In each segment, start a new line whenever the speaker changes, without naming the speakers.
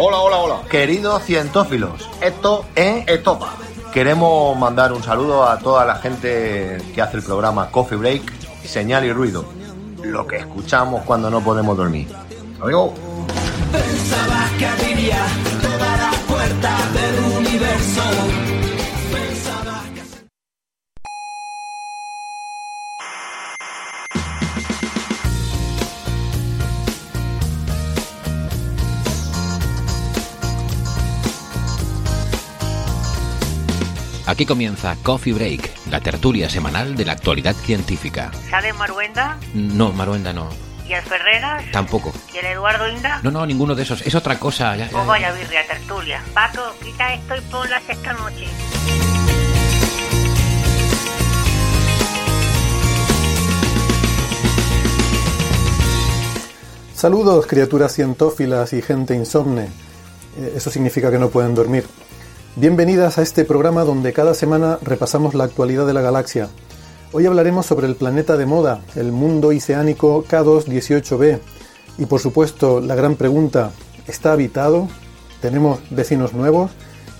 Hola, hola, hola. Queridos cientófilos, esto es Estopa. Queremos mandar un saludo a toda la gente que hace el programa Coffee Break, Señal y Ruido. Lo que escuchamos cuando no podemos dormir. Amigo.
Pensabas que abriría todas las puertas del universo.
Aquí comienza Coffee Break, la tertulia semanal de la actualidad científica.
¿Sale Maruenda?
No, Maruenda no.
¿Y el Ferreras?
Tampoco.
¿Y el Eduardo Inda?
No, no, ninguno de esos. Es otra cosa. ya- ya-
Pues vaya birria, tertulia. Paco, quita esto y ponlas esta noche.
Saludos, criaturas cientófilas y gente insomne. Eh, Eso significa que no pueden dormir. Bienvenidas a este programa donde cada semana repasamos la actualidad de la galaxia. Hoy hablaremos sobre el planeta de moda, el mundo oceánico K218b. Y por supuesto, la gran pregunta, ¿está habitado? ¿Tenemos vecinos nuevos?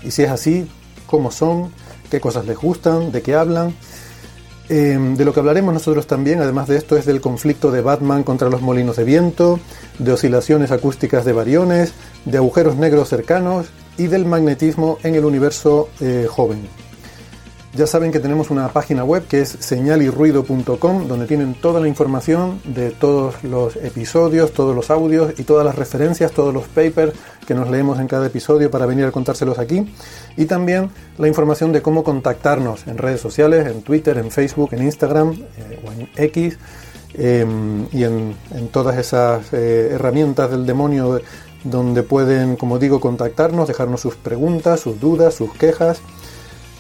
Y si es así, ¿cómo son? ¿Qué cosas les gustan? ¿De qué hablan? Eh, de lo que hablaremos nosotros también, además de esto, es del conflicto de Batman contra los molinos de viento, de oscilaciones acústicas de variones, de agujeros negros cercanos y del magnetismo en el universo eh, joven. Ya saben que tenemos una página web que es señalirruido.com donde tienen toda la información de todos los episodios, todos los audios y todas las referencias, todos los papers que nos leemos en cada episodio para venir a contárselos aquí. Y también la información de cómo contactarnos en redes sociales, en Twitter, en Facebook, en Instagram eh, o en X eh, y en, en todas esas eh, herramientas del demonio donde pueden, como digo, contactarnos, dejarnos sus preguntas, sus dudas, sus quejas.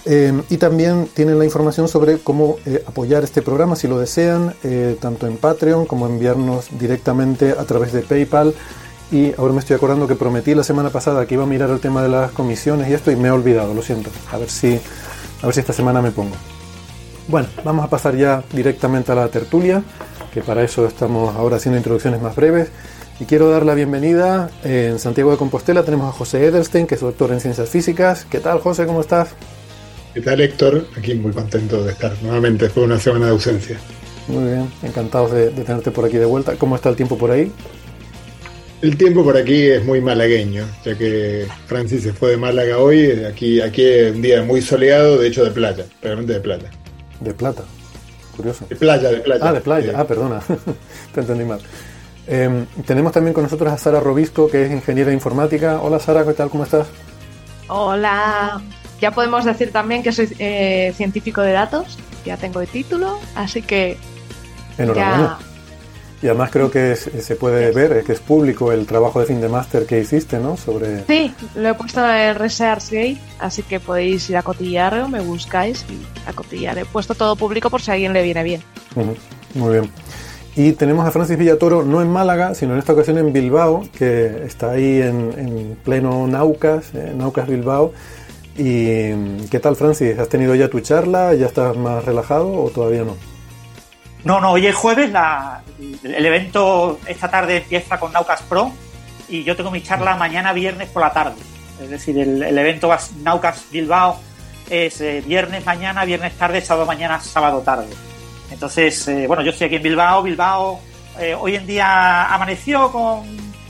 Eh, y también tienen la información sobre cómo eh, apoyar este programa si lo desean, eh, tanto en Patreon como enviarnos directamente a través de PayPal. Y ahora me estoy acordando que prometí la semana pasada que iba a mirar el tema de las comisiones y esto y me he olvidado, lo siento. A ver si, a ver si esta semana me pongo. Bueno, vamos a pasar ya directamente a la tertulia, que para eso estamos ahora haciendo introducciones más breves. Y quiero dar la bienvenida eh, en Santiago de Compostela. Tenemos a José Edelstein, que es doctor en ciencias físicas. ¿Qué tal, José? ¿Cómo estás?
¿Qué tal, Héctor? Aquí muy contento de estar nuevamente después de una semana de ausencia.
Muy bien, encantados de, de tenerte por aquí de vuelta. ¿Cómo está el tiempo por ahí?
El tiempo por aquí es muy malagueño, ya que Francis se fue de Málaga hoy. Aquí, aquí es un día muy soleado, de hecho de playa, realmente de playa.
De plata. Curioso.
De playa, de playa.
Ah, de playa. Ah, perdona. Te entendí mal. Eh, tenemos también con nosotros a Sara Robisco, que es ingeniera informática. Hola, Sara, ¿qué tal? ¿Cómo estás?
Hola. Ya podemos decir también que soy eh, científico de datos. Ya tengo el título, así que
Enhorabuena. Y además creo que es- se puede ver, eh, que es público el trabajo de fin de máster que hiciste, ¿no? Sobre...
sí, lo he puesto en ResearchGate, así que podéis ir a cotillarlo, me buscáis y a cotillar. He puesto todo público por si a alguien le viene bien.
Muy bien. Y tenemos a Francis Villatoro, no en Málaga, sino en esta ocasión en Bilbao, que está ahí en, en pleno Naucas, eh, Naucas Bilbao. ¿Y mm, qué tal, Francis? ¿Has tenido ya tu charla? ¿Ya estás más relajado o todavía no?
No, no, hoy es jueves, la- el evento esta tarde empieza con Naucas Pro y yo tengo mi charla mañana viernes por la tarde. Es decir, el, el evento Naucas Bilbao es eh, viernes mañana, viernes tarde, sábado mañana, sábado tarde. Entonces, eh, bueno, yo estoy aquí en Bilbao. Bilbao eh, hoy en día amaneció con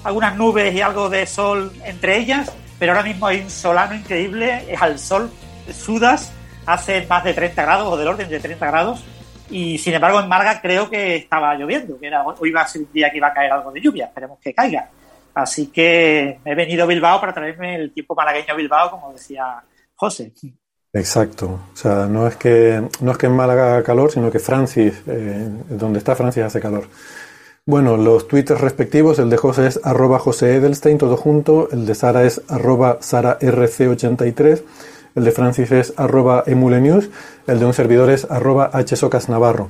algunas nubes y algo de sol entre ellas, pero ahora mismo hay un solano increíble, es al sol, sudas, hace más de 30 grados o del orden de 30 grados. Y sin embargo, en Málaga creo que estaba lloviendo, que era, hoy iba a ser un día que iba a caer algo de lluvia, esperemos que caiga. Así que he venido a Bilbao para traerme el tiempo malagueño a Bilbao, como decía José.
Exacto. O sea, no es que, no es que en Málaga haga calor, sino que Francis, eh, donde está Francis hace calor. Bueno, los twitters respectivos, el de José es arroba José Edelstein, todo junto, el de Sara es arroba SaraRC83, el de Francis es arroba emulenews, el de un servidor es arroba hsocasnavarro.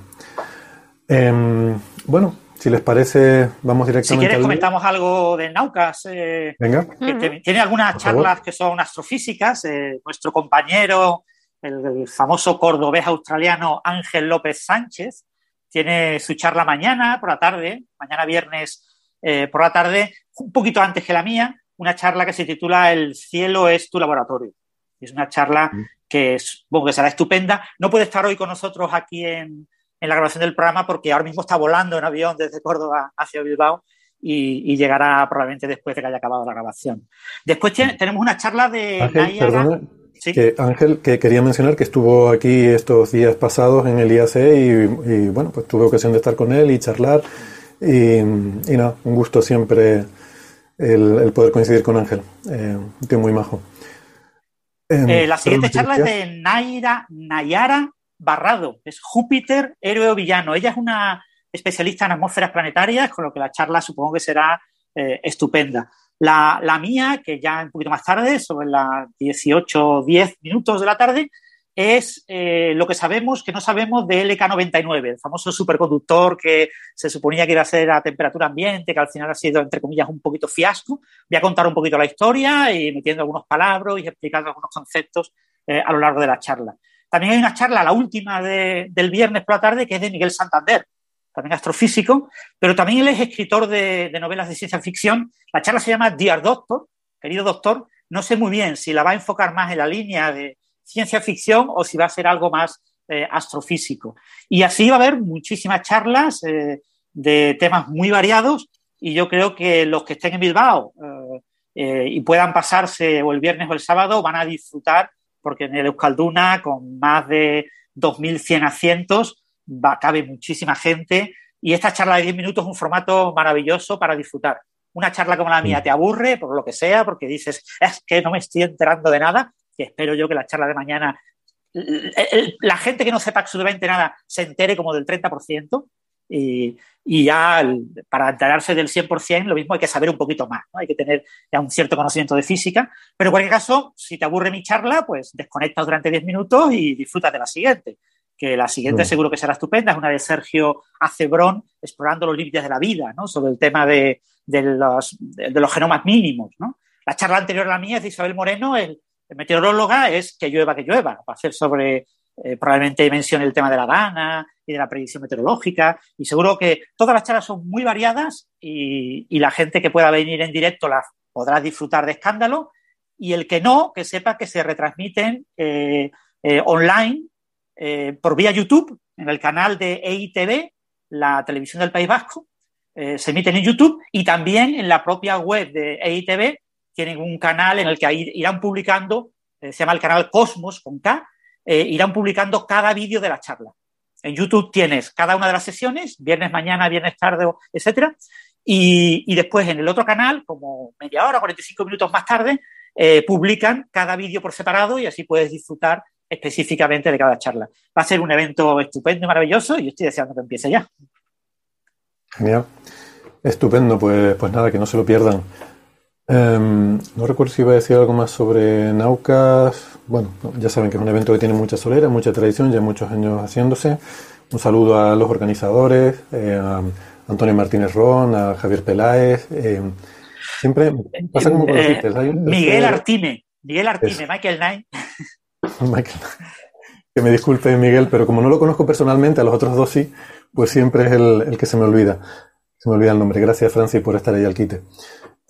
Em, bueno, si les parece, vamos directamente
Si quieres,
al-
comentamos algo de Naucas. eh,
Venga.
que te- tiene algunas
Por favor.
charlas que son astrofísicas. eh, nuestro compañero, el, el famoso cordobés australiano Ángel López Sánchez, tiene su charla mañana por la tarde, mañana viernes eh, por la tarde, un poquito antes que la mía, una charla que se titula El cielo es tu laboratorio. Es una charla que, es, bueno, que será estupenda. No puede estar hoy con nosotros aquí en, en la grabación del programa porque ahora mismo está volando en avión desde Córdoba hacia Bilbao y, y llegará probablemente después de que haya acabado la grabación. Después tiene- tenemos una charla de
Ángel, perdona,
Sí.
que Ángel, que quería mencionar que estuvo aquí estos días pasados en el IAC y, y, bueno, pues tuve ocasión de estar con él y charlar y, y nada, un gusto siempre el, el poder coincidir con Ángel, eh, un tío muy majo. Em,
Eh, la siguiente charla es de Naira, Nayara Barrado, es Júpiter, héroe o villano. Ella es una especialista en atmósferas planetarias, con lo que la charla supongo que será eh, estupenda. La, mía, que ya un poquito más tarde, sobre las 18 10 minutos de la tarde, es eh, lo que sabemos que no sabemos de LK99, el famoso superconductor que se suponía que iba a ser a temperatura ambiente, que al final ha sido, entre comillas, un poquito fiasco. Voy a contar un poquito la historia y metiendo algunos palabras y explicando algunos conceptos eh, a lo largo de la charla. También hay una charla, la última de- del viernes por la tarde, que es de Miguel Santander, también astrofísico, pero también él es escritor de, novelas de ciencia ficción. La charla se llama Dear Doctor, querido doctor. No sé muy bien si la va a enfocar más en la línea de ciencia ficción o si va a ser algo más eh, astrofísico. Y así va a haber muchísimas charlas eh, de temas muy variados y yo creo que los que estén en Bilbao eh, y puedan pasarse o el viernes o el sábado van a disfrutar porque en el Euskalduna con más de 2.100 asientos va, cabe muchísima gente. Y esta charla de 10 minutos es un formato maravilloso para disfrutar. Una charla como la mía te aburre por lo que sea, porque dices, es que no me estoy enterando de nada, y espero yo que la charla de mañana, la gente que no sepa absolutamente nada se entere como del 30%, y, y ya para enterarse del 100% lo mismo hay que saber un poquito más, ¿no? hay que tener ya un cierto conocimiento de física, pero en cualquier caso, si te aburre mi charla, pues desconectas durante 10 minutos y disfrutas de la siguiente que la siguiente
Bueno.
seguro que será estupenda, es una de Sergio Acebrón, explorando los límites de la vida, ¿no? sobre el tema de, de los, de, los genomas mínimos. ¿no? La charla anterior a la mía es de Isabel Moreno, el, el meteoróloga, es que llueva, que llueva, va a hacer sobre, eh, probablemente mencione el tema de la dana y de la predicción meteorológica, y seguro que todas las charlas son muy variadas y, la gente que pueda venir en directo las podrá disfrutar de escándalo, y el que no, que sepa que se retransmiten eh, eh, online por vía YouTube, en el canal de EITV, la televisión del País Vasco, se emiten en YouTube y también en la propia web de EITV tienen un canal en el que irán publicando, se llama el canal Cosmos con K, eh, irán publicando cada vídeo de la charla. En YouTube tienes cada una de las sesiones, viernes mañana, viernes tarde, etcétera, y, y después en el otro canal, como media hora, 45 minutos más tarde, eh, publican cada vídeo por separado y así puedes disfrutar específicamente de cada charla. Va a ser un evento estupendo y maravilloso y yo estoy deseando que empiece ya.
Genial. Estupendo, pues, pues nada, que no se lo pierdan. Em, no recuerdo si iba a decir algo más sobre Naucas. Bueno, ya saben que es un evento que tiene mucha solera, mucha tradición, ya muchos años haciéndose. Un saludo a los organizadores, eh, a Antonio Martínez Ron, a Javier Peláez. eh, siempre pasa como con los
Eh,
hay un
Miguel Artime, Miguel Artime. Michael Knight.
Michael. Que me disculpe, Miguel, pero como no lo conozco personalmente, a los otros dos sí, pues siempre es el, el que se me olvida. Se me olvida el nombre. Gracias, Francis, por estar ahí al quite.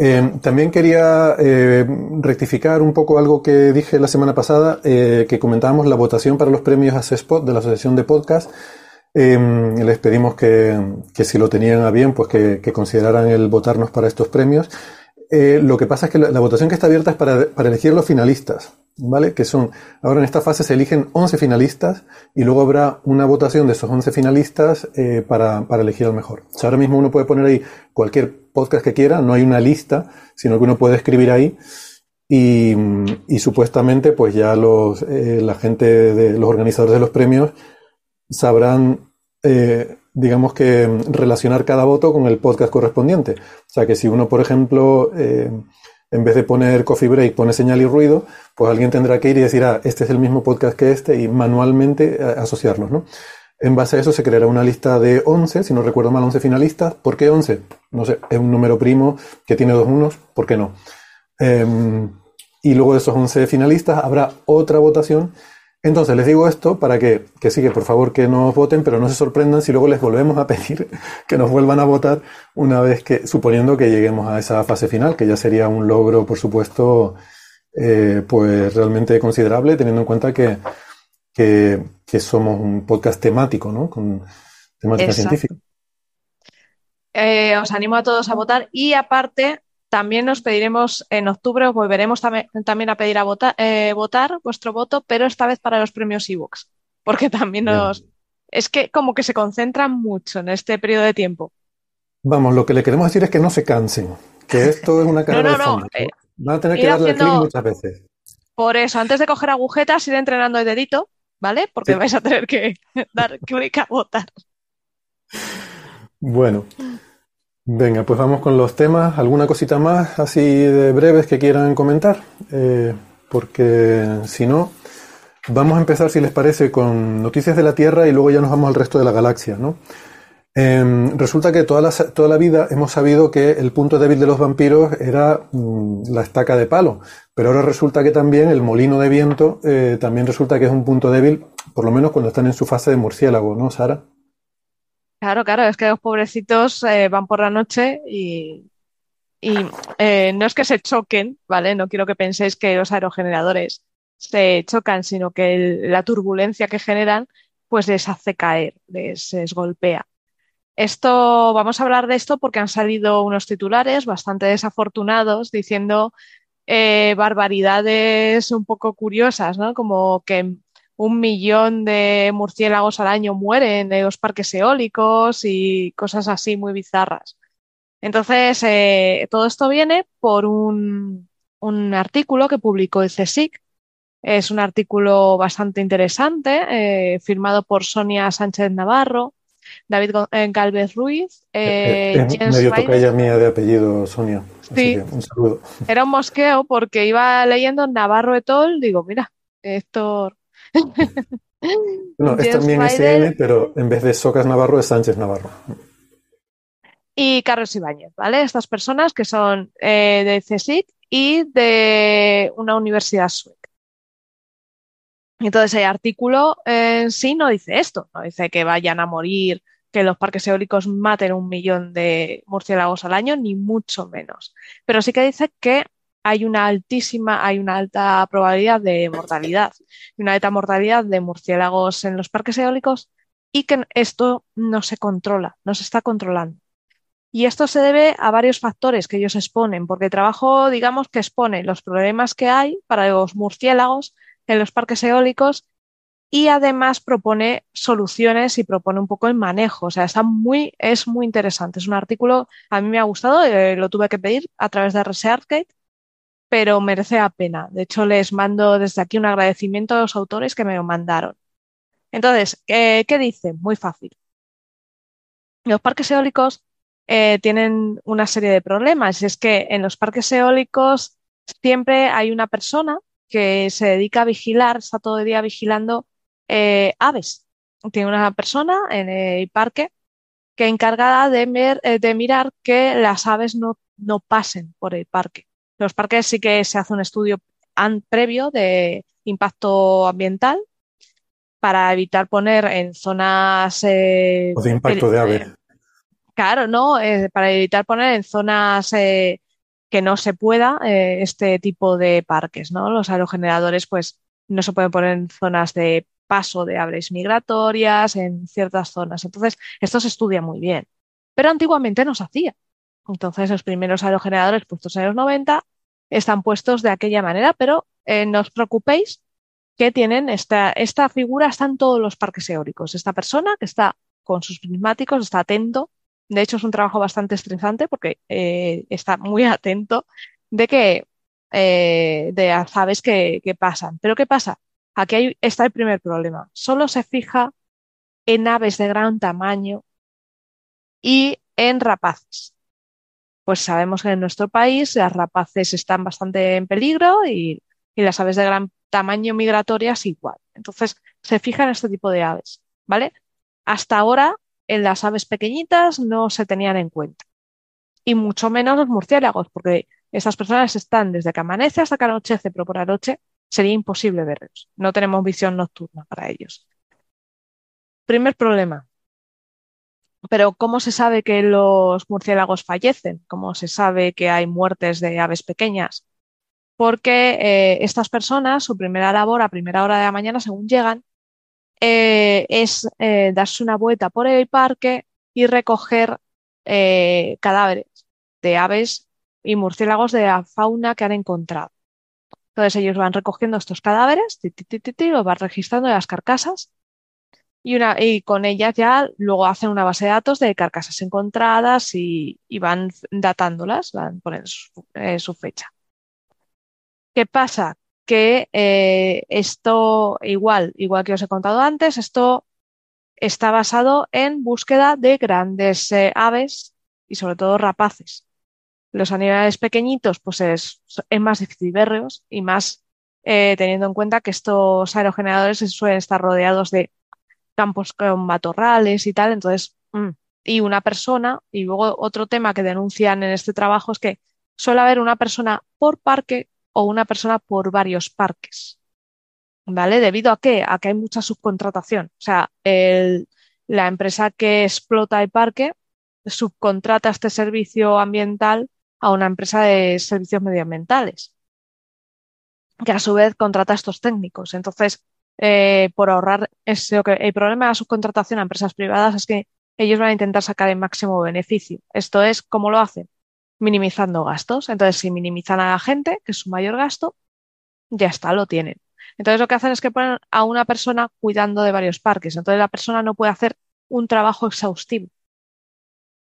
Eh, también quería eh, rectificar un poco algo que dije la semana pasada, eh, que comentábamos la votación para los premios Accesspot de la Asociación de Podcast. Eh, les pedimos que, que si lo tenían a bien, pues que, que consideraran el votarnos para estos premios. Eh, lo que pasa es que la, votación que está abierta es para, elegir los finalistas, ¿vale? Que son, ahora en esta fase se eligen 11 finalistas y luego habrá una votación de esos 11 finalistas eh, para, elegir al mejor. Ahora mismo uno puede poner ahí cualquier podcast que quiera, no hay una lista, sino que uno puede escribir ahí y, y supuestamente pues ya los, eh, la gente de los organizadores de los premios sabrán, eh, digamos que relacionar cada voto con el podcast correspondiente. O sea que si uno, por ejemplo, eh, en vez de poner coffee break pone señal y ruido, pues alguien tendrá que ir y decir, ah, este es el mismo podcast que este y manualmente eh, asociarlos, ¿no? En base a eso se creará una lista de 11, si no recuerdo mal, 11 finalistas. ¿Por qué 11? No sé, es un número primo que tiene dos unos, ¿por qué no? Em, y luego de esos 11 finalistas habrá otra votación. Entonces les digo esto para que, que sí, que por favor que nos voten, pero no se sorprendan si luego les volvemos a pedir que nos vuelvan a votar una vez que, suponiendo que lleguemos a esa fase final, que ya sería un logro, por supuesto, eh, pues realmente considerable, teniendo en cuenta que, que, que somos un podcast temático, ¿no? Con temática
Exacto.
científica.
Eh, os animo a todos a votar y aparte también nos pediremos en octubre, os volveremos tam- también a pedir a vota- eh, votar vuestro voto, pero esta vez para los premios ebooks, porque también nos... Es que como que se concentran mucho en este periodo de tiempo.
Vamos, lo que le queremos decir es que no se cansen, que esto es una carrera
no,
de
no,
fondo.
eh,
Van a tener que darle al clic
haciendo-
muchas veces.
Por eso, antes de coger agujetas, ir entrenando el dedito, ¿vale? Porque
Sí.
vais a tener que dar clic a votar.
Bueno, venga, pues vamos con los temas. ¿Alguna cosita más así de breves que quieran comentar? Eh, porque si no, vamos a empezar, si les parece, con noticias de la Tierra y luego ya nos vamos al resto de la galaxia, ¿no? Em, resulta que toda la, toda la vida hemos sabido que el punto débil de los vampiros era mm, la estaca de palo, pero ahora resulta que también el molino de viento eh, también resulta que es un punto débil, por lo menos cuando están en su fase de murciélago, ¿no, Sara?
Claro, claro, es que los pobrecitos eh, van por la noche y, eh, no es que se choquen, ¿vale? No quiero que penséis que los aerogeneradores se chocan, sino que la turbulencia que generan pues les hace caer, les, les golpea. Esto, vamos a hablar de esto porque han salido unos titulares bastante desafortunados diciendo eh, barbaridades un poco curiosas, ¿no? Como que un millón de murciélagos al año mueren en los parques eólicos y cosas así muy bizarras. Entonces, eh, todo esto viene por un, un artículo que publicó el CSIC. Es un artículo bastante interesante, eh, firmado por Sonia Sánchez Navarro, David eh, Galvez Ruiz, eh,
Eh, medio tocaya mía de apellido, Sonia. Así
Sí.
que un saludo.
Era un mosqueo porque iba leyendo Navarro et al. Digo, mira, Héctor.
No, es también SN, pero en vez de Socas Navarro es Sánchez Navarro.
y Carlos Ibáñez, ¿vale? Estas personas que son eh, de CSIC y de una universidad sueca. Entonces, el artículo en sí no dice esto, no dice que vayan a morir, que los parques eólicos maten un millón de murciélagos al año, ni mucho menos. Pero sí que dice que hay una altísima, hay una alta probabilidad de mortalidad, una alta mortalidad de murciélagos en los parques eólicos y que esto no se controla, no se está controlando. Y esto se debe a varios factores que ellos exponen, porque el trabajo, digamos, que expone los problemas que hay para los murciélagos en los parques eólicos y además propone soluciones y propone un poco el manejo. O sea, está muy, es muy interesante. Es un artículo, a mí me ha gustado, eh, lo tuve que pedir a través de ResearchGate, pero merece la pena. De hecho, les mando desde aquí un agradecimiento a los autores que me lo mandaron. Entonces, ¿qué dice? Muy fácil. Los parques eólicos eh, tienen una serie de problemas. Es que en los parques eólicos siempre hay una persona que se dedica a vigilar, está todo el día vigilando eh, aves. Tiene una persona en el parque que encargada de, eh, de mirar que las aves no, no pasen por el parque. Los parques sí que se hace un estudio previo de impacto ambiental para evitar poner en zonas eh,
O de impacto de ave.
Claro, ¿no? Eh, para evitar poner en zonas eh, que no se pueda eh, este tipo de parques, ¿no? Los aerogeneradores, pues, no se pueden poner en zonas de paso de aves migratorias, en ciertas zonas. Entonces, esto se estudia muy bien. Pero antiguamente no se hacía. Entonces, los primeros aerogeneradores puestos en los 90 están puestos de aquella manera, pero eh, no os preocupéis que tienen esta, esta figura, está en todos los parques eólicos. Esta persona que está con sus prismáticos, está atento. De hecho, es un trabajo bastante estresante porque eh, está muy atento de que eh, de aves que, que pasan. Pero ¿qué pasa? Aquí hay- está el primer problema. Solo se fija en aves de gran tamaño y en rapaces. Pues sabemos que en nuestro país las rapaces están bastante en peligro y, las aves de gran tamaño migratorias igual. Entonces se fija en este tipo de aves, ¿vale? Hasta ahora en las aves pequeñitas no se tenían en cuenta. Y mucho menos los murciélagos, porque estas personas están desde que amanece hasta que anochece, pero por la noche sería imposible verlos. No tenemos visión nocturna para ellos. Primer problema. Pero ¿cómo se sabe que los murciélagos fallecen? ¿Cómo se sabe que hay muertes de aves pequeñas? Porque eh, estas personas, su primera labor a primera hora de la mañana, según llegan, eh, es eh, darse una vuelta por el parque y recoger cadáveres de aves y murciélagos de la fauna que han encontrado. Entonces ellos van recogiendo estos cadáveres, ti, ti, los van registrando en las carcasas y, una, y con ellas ya luego hacen una base de datos de carcasas encontradas y, y van datándolas, van poniendo su, eh, fecha. ¿Qué pasa? Que eh, esto, igual, igual que os he contado antes, esto está basado en búsqueda de grandes eh, aves y sobre todo rapaces. Los animales pequeñitos, pues es, es más difícil verlos y más eh, teniendo en cuenta que estos aerogeneradores suelen estar rodeados de campos con matorrales y tal, entonces, mm, y una persona, y luego otro tema que denuncian en este trabajo es que suele haber una persona por parque o una persona por varios parques. ¿Vale? ¿Debido a qué? A que hay mucha subcontratación. O sea, el, la empresa que explota el parque subcontrata este servicio ambiental a una empresa de servicios medioambientales, que a su vez contrata a estos técnicos. Entonces, eh, por ahorrar ese, el problema de la subcontratación a empresas privadas es que ellos van a intentar sacar el máximo beneficio. Esto es, ¿cómo lo hacen? Minimizando gastos. Entonces, si minimizan a la gente, que es su mayor gasto, ya está, lo tienen. Entonces, lo que hacen es que ponen a una persona cuidando de varios parques. Entonces, la persona no puede hacer un trabajo exhaustivo.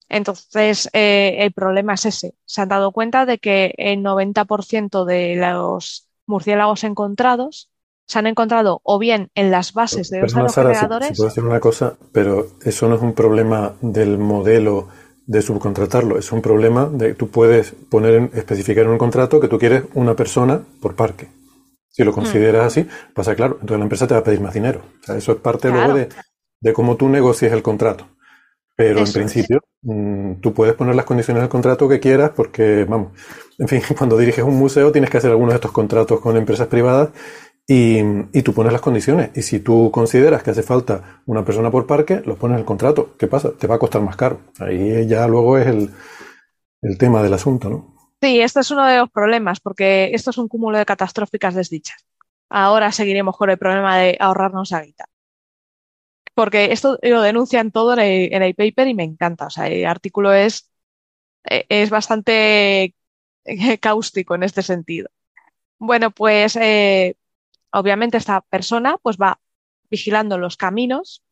Entonces, eh, el problema es ese. Se han dado cuenta de que el 90% de los murciélagos encontrados se han encontrado o bien en las bases de los
si,
aerogeneradores.
si puedo decir una cosa, pero eso no es un problema del modelo de subcontratarlo, es un problema de tú puedes poner en, especificar en un contrato que tú quieres una persona por parque. Si lo consideras así, pasa claro, entonces la empresa te va a pedir más dinero. O sea, eso es parte
Claro.
luego de, de cómo tú negocies el contrato. Pero en
Eso
principio, mm, tú puedes poner las condiciones del contrato que quieras porque, vamos, en fin, cuando diriges un museo tienes que hacer algunos de estos contratos con empresas privadas y, tú pones las condiciones. Y si tú consideras que hace falta una persona por parque, lo pones en el contrato. ¿Qué pasa? Te va a costar más caro. Ahí ya luego es el, tema del asunto, ¿no?
Sí, este es uno de los problemas, porque esto es un cúmulo de catastróficas desdichas. Ahora seguiremos con el problema de ahorrarnos la guita. Porque esto lo denuncian todo en el, en el paper y me encanta. O sea, el artículo es, eh, es bastante eh, cáustico en este sentido. Bueno, pues eh, obviamente esta persona pues va vigilando los caminos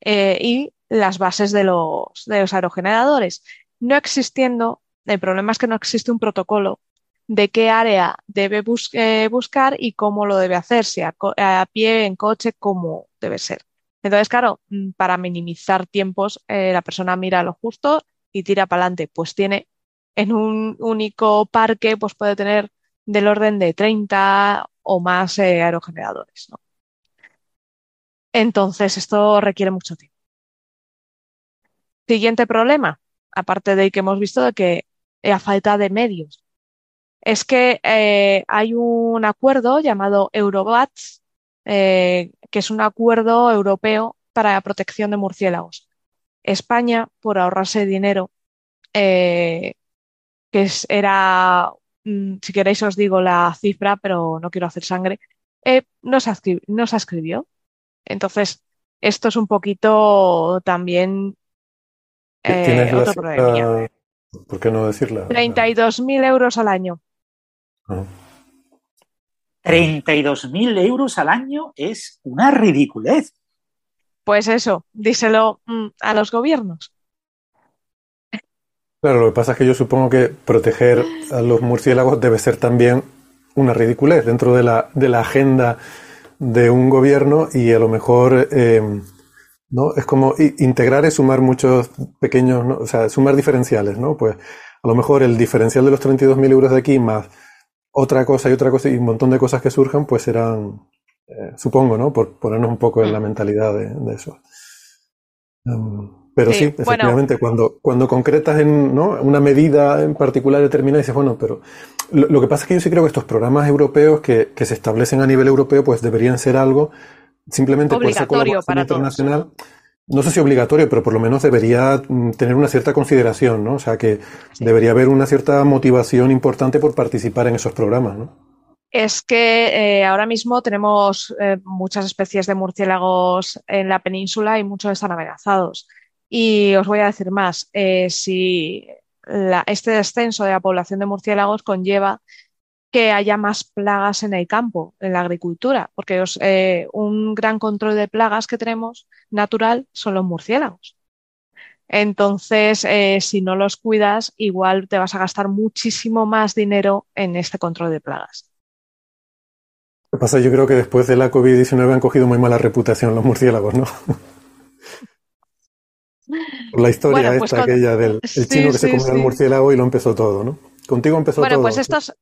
eh, y las bases de los, de los aerogeneradores, no existiendo, el problema es que no existe un protocolo de qué área debe eh, buscar y cómo lo debe hacer, si a, a pie, en coche, cómo debe ser. Entonces, claro, mm, para minimizar tiempos, eh, la persona mira lo justo y tira para adelante. Pues tiene en un único parque, pues puede tener del orden de 30 o más eh, aerogeneradores, ¿no? Entonces, esto requiere mucho tiempo. Siguiente problema, aparte de que hemos visto de que la falta de medios, es que eh, hay un acuerdo llamado Eurobats, eh, que es un acuerdo europeo para la protección de murciélagos. España, por ahorrarse dinero, eh, que es- era, si queréis os digo la cifra, pero no quiero hacer sangre, eh, no se no se escribió. Entonces, esto es un poquito también eh,
¿Tienes la
otro problemilla.
cifra? ¿Por qué no decirla?
32.000 euros al año.
Ah.
32.000 euros al año es una ridiculez.
Pues eso, díselo mm, a los gobiernos.
Claro, lo que pasa es que yo supongo que proteger a los murciélagos debe ser también una ridiculez dentro de la, de la agenda de un gobierno y a lo mejor eh, ¿no? es como integrar es sumar muchos pequeños, o sea, sumar diferenciales, ¿no? Pues a lo mejor el diferencial de los 32.000 euros de aquí más otra cosa y otra cosa y un montón de cosas que surjan, pues serán, eh, supongo, ¿no? Por ponernos un poco en la mentalidad de, eso. Um, pero sí, efectivamente, cuando, cuando concretas en ¿no? una medida en particular determinada, dices, bueno, pero lo, que pasa es que yo sí creo que estos programas europeos que, que se establecen a nivel europeo, pues deberían ser algo simplemente por esa colaboración internacional. No sé si obligatorio, pero por lo menos debería mm, tener una cierta consideración, ¿no? O sea, que debería haber una cierta motivación importante por participar en esos programas, ¿no?
Es que eh, ahora mismo tenemos eh, muchas especies de murciélagos en la península y muchos están amenazados. Y os voy a decir más, eh, si la, este descenso de la población de murciélagos conlleva que haya más plagas en el campo, en la agricultura, porque os, eh, un gran control de plagas que tenemos natural son los murciélagos. Entonces, eh, si no los cuidas, igual te vas a gastar muchísimo más dinero en este control de plagas.
Lo que pasa, yo creo que después de la COVID-19 han cogido muy mala reputación los murciélagos, ¿no? Por la historia
pues
esta, aquella del el chino que se comió el murciélago y lo empezó todo, ¿no? Contigo empezó
bueno,
todo.
Bueno, pues estos,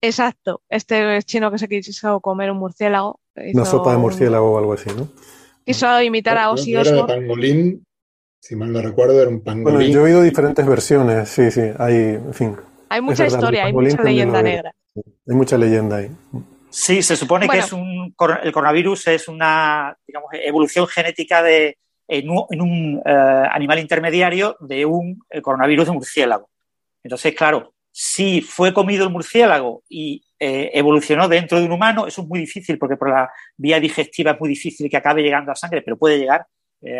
exacto, este chino que se quiso comer un murciélago.
Hizo Una sopa de murciélago o algo así, ¿no?
Quiso imitar a Ozzy
Era de pangolín, si mal no recuerdo, era un pangolín.
Bueno, yo he oído diferentes versiones, sí, sí, hay, en fin.
Hay mucha historia, hay mucha leyenda negra.
Hay mucha leyenda ahí.
Sí, se supone
Bueno.
que es un, el coronavirus es una digamos, evolución genética de, en un, eh, animal intermediario de un eh, coronavirus de murciélago. Entonces, claro, si fue comido el murciélago y eh, evolucionó dentro de un humano, eso es muy difícil porque por la vía digestiva es muy difícil que acabe llegando a sangre, pero puede llegar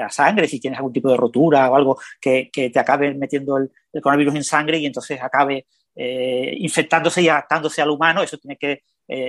a sangre si tienes algún tipo de rotura o algo que, que te acabe metiendo el, el coronavirus en sangre y entonces acabe infectándose y adaptándose al humano. Eso tiene que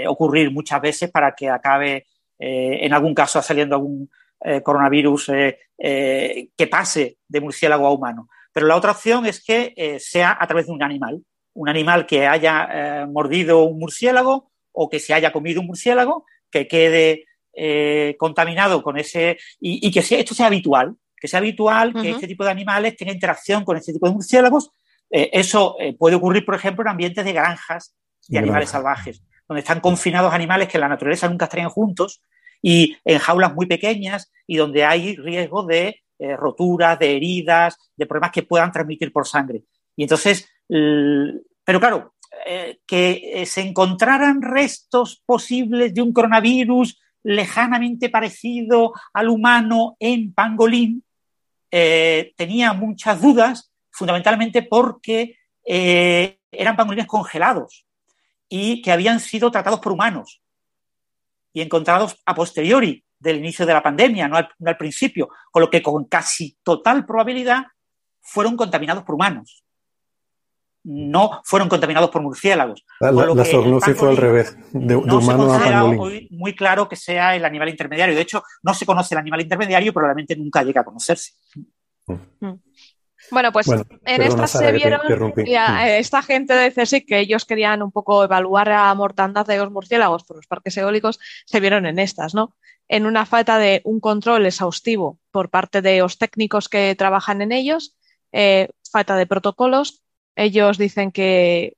ocurrir muchas veces para que acabe, en algún caso, saliendo algún eh, coronavirus eh, eh, que pase de murciélago a humano. Pero la otra opción es que eh, sea a través de un animal, un animal que haya eh, mordido un murciélago o que se haya comido un murciélago, que quede eh, contaminado con ese y, y que sea, esto sea habitual, que sea habitual que este tipo de animales tenga interacción con este tipo de murciélagos. Eh, eso eh, puede ocurrir, por ejemplo, en ambientes de granjas de animales salvajes, donde están confinados animales que en la naturaleza nunca estarían juntos y en jaulas muy pequeñas y donde hay riesgo de eh, roturas, de heridas, de problemas que puedan transmitir por sangre. Y entonces, pero claro, eh, que eh, se encontraran restos posibles de un coronavirus lejanamente parecido al humano en pangolín, tenía muchas dudas, fundamentalmente porque eran pangolines congelados y que habían sido tratados por humanos y encontrados a posteriori del inicio de la pandemia, no al, no al principio, con lo que con casi total probabilidad fueron contaminados por humanos. No fueron contaminados por murciélagos.
La,
Con
la,
lo
la
que el
zoonosis fue al revés, de, de
no se
humano a
considera
pangolín.
hoy muy claro que sea el animal intermediario. De hecho, no se conoce el animal intermediario y probablemente nunca llega a conocerse.
Bueno, pues
Bueno,
en estas se vieron, ya, eh, esta gente de CSIC que ellos querían un poco evaluar la mortandad de los murciélagos por los parques eólicos, se vieron en estas, ¿no? En una falta de un control exhaustivo por parte de los técnicos que trabajan en ellos, eh, falta de protocolos. Ellos dicen que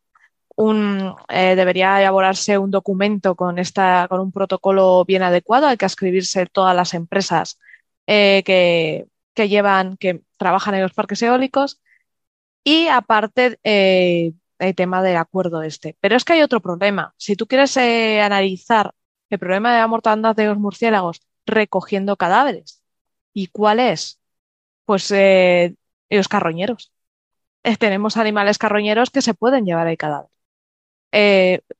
un, eh, debería elaborarse un documento con, esta, con un protocolo bien adecuado. Hay que escribirse todas las empresas eh, que, que llevan, que trabajan en los parques eólicos. Y aparte, eh, el tema del acuerdo este. Pero es que hay otro problema. Si tú quieres eh, analizar el problema de la mortandad de los murciélagos recogiendo cadáveres, ¿y cuál es? Pues eh, los carroñeros. Tenemos animales carroñeros que se pueden llevar el cadáver.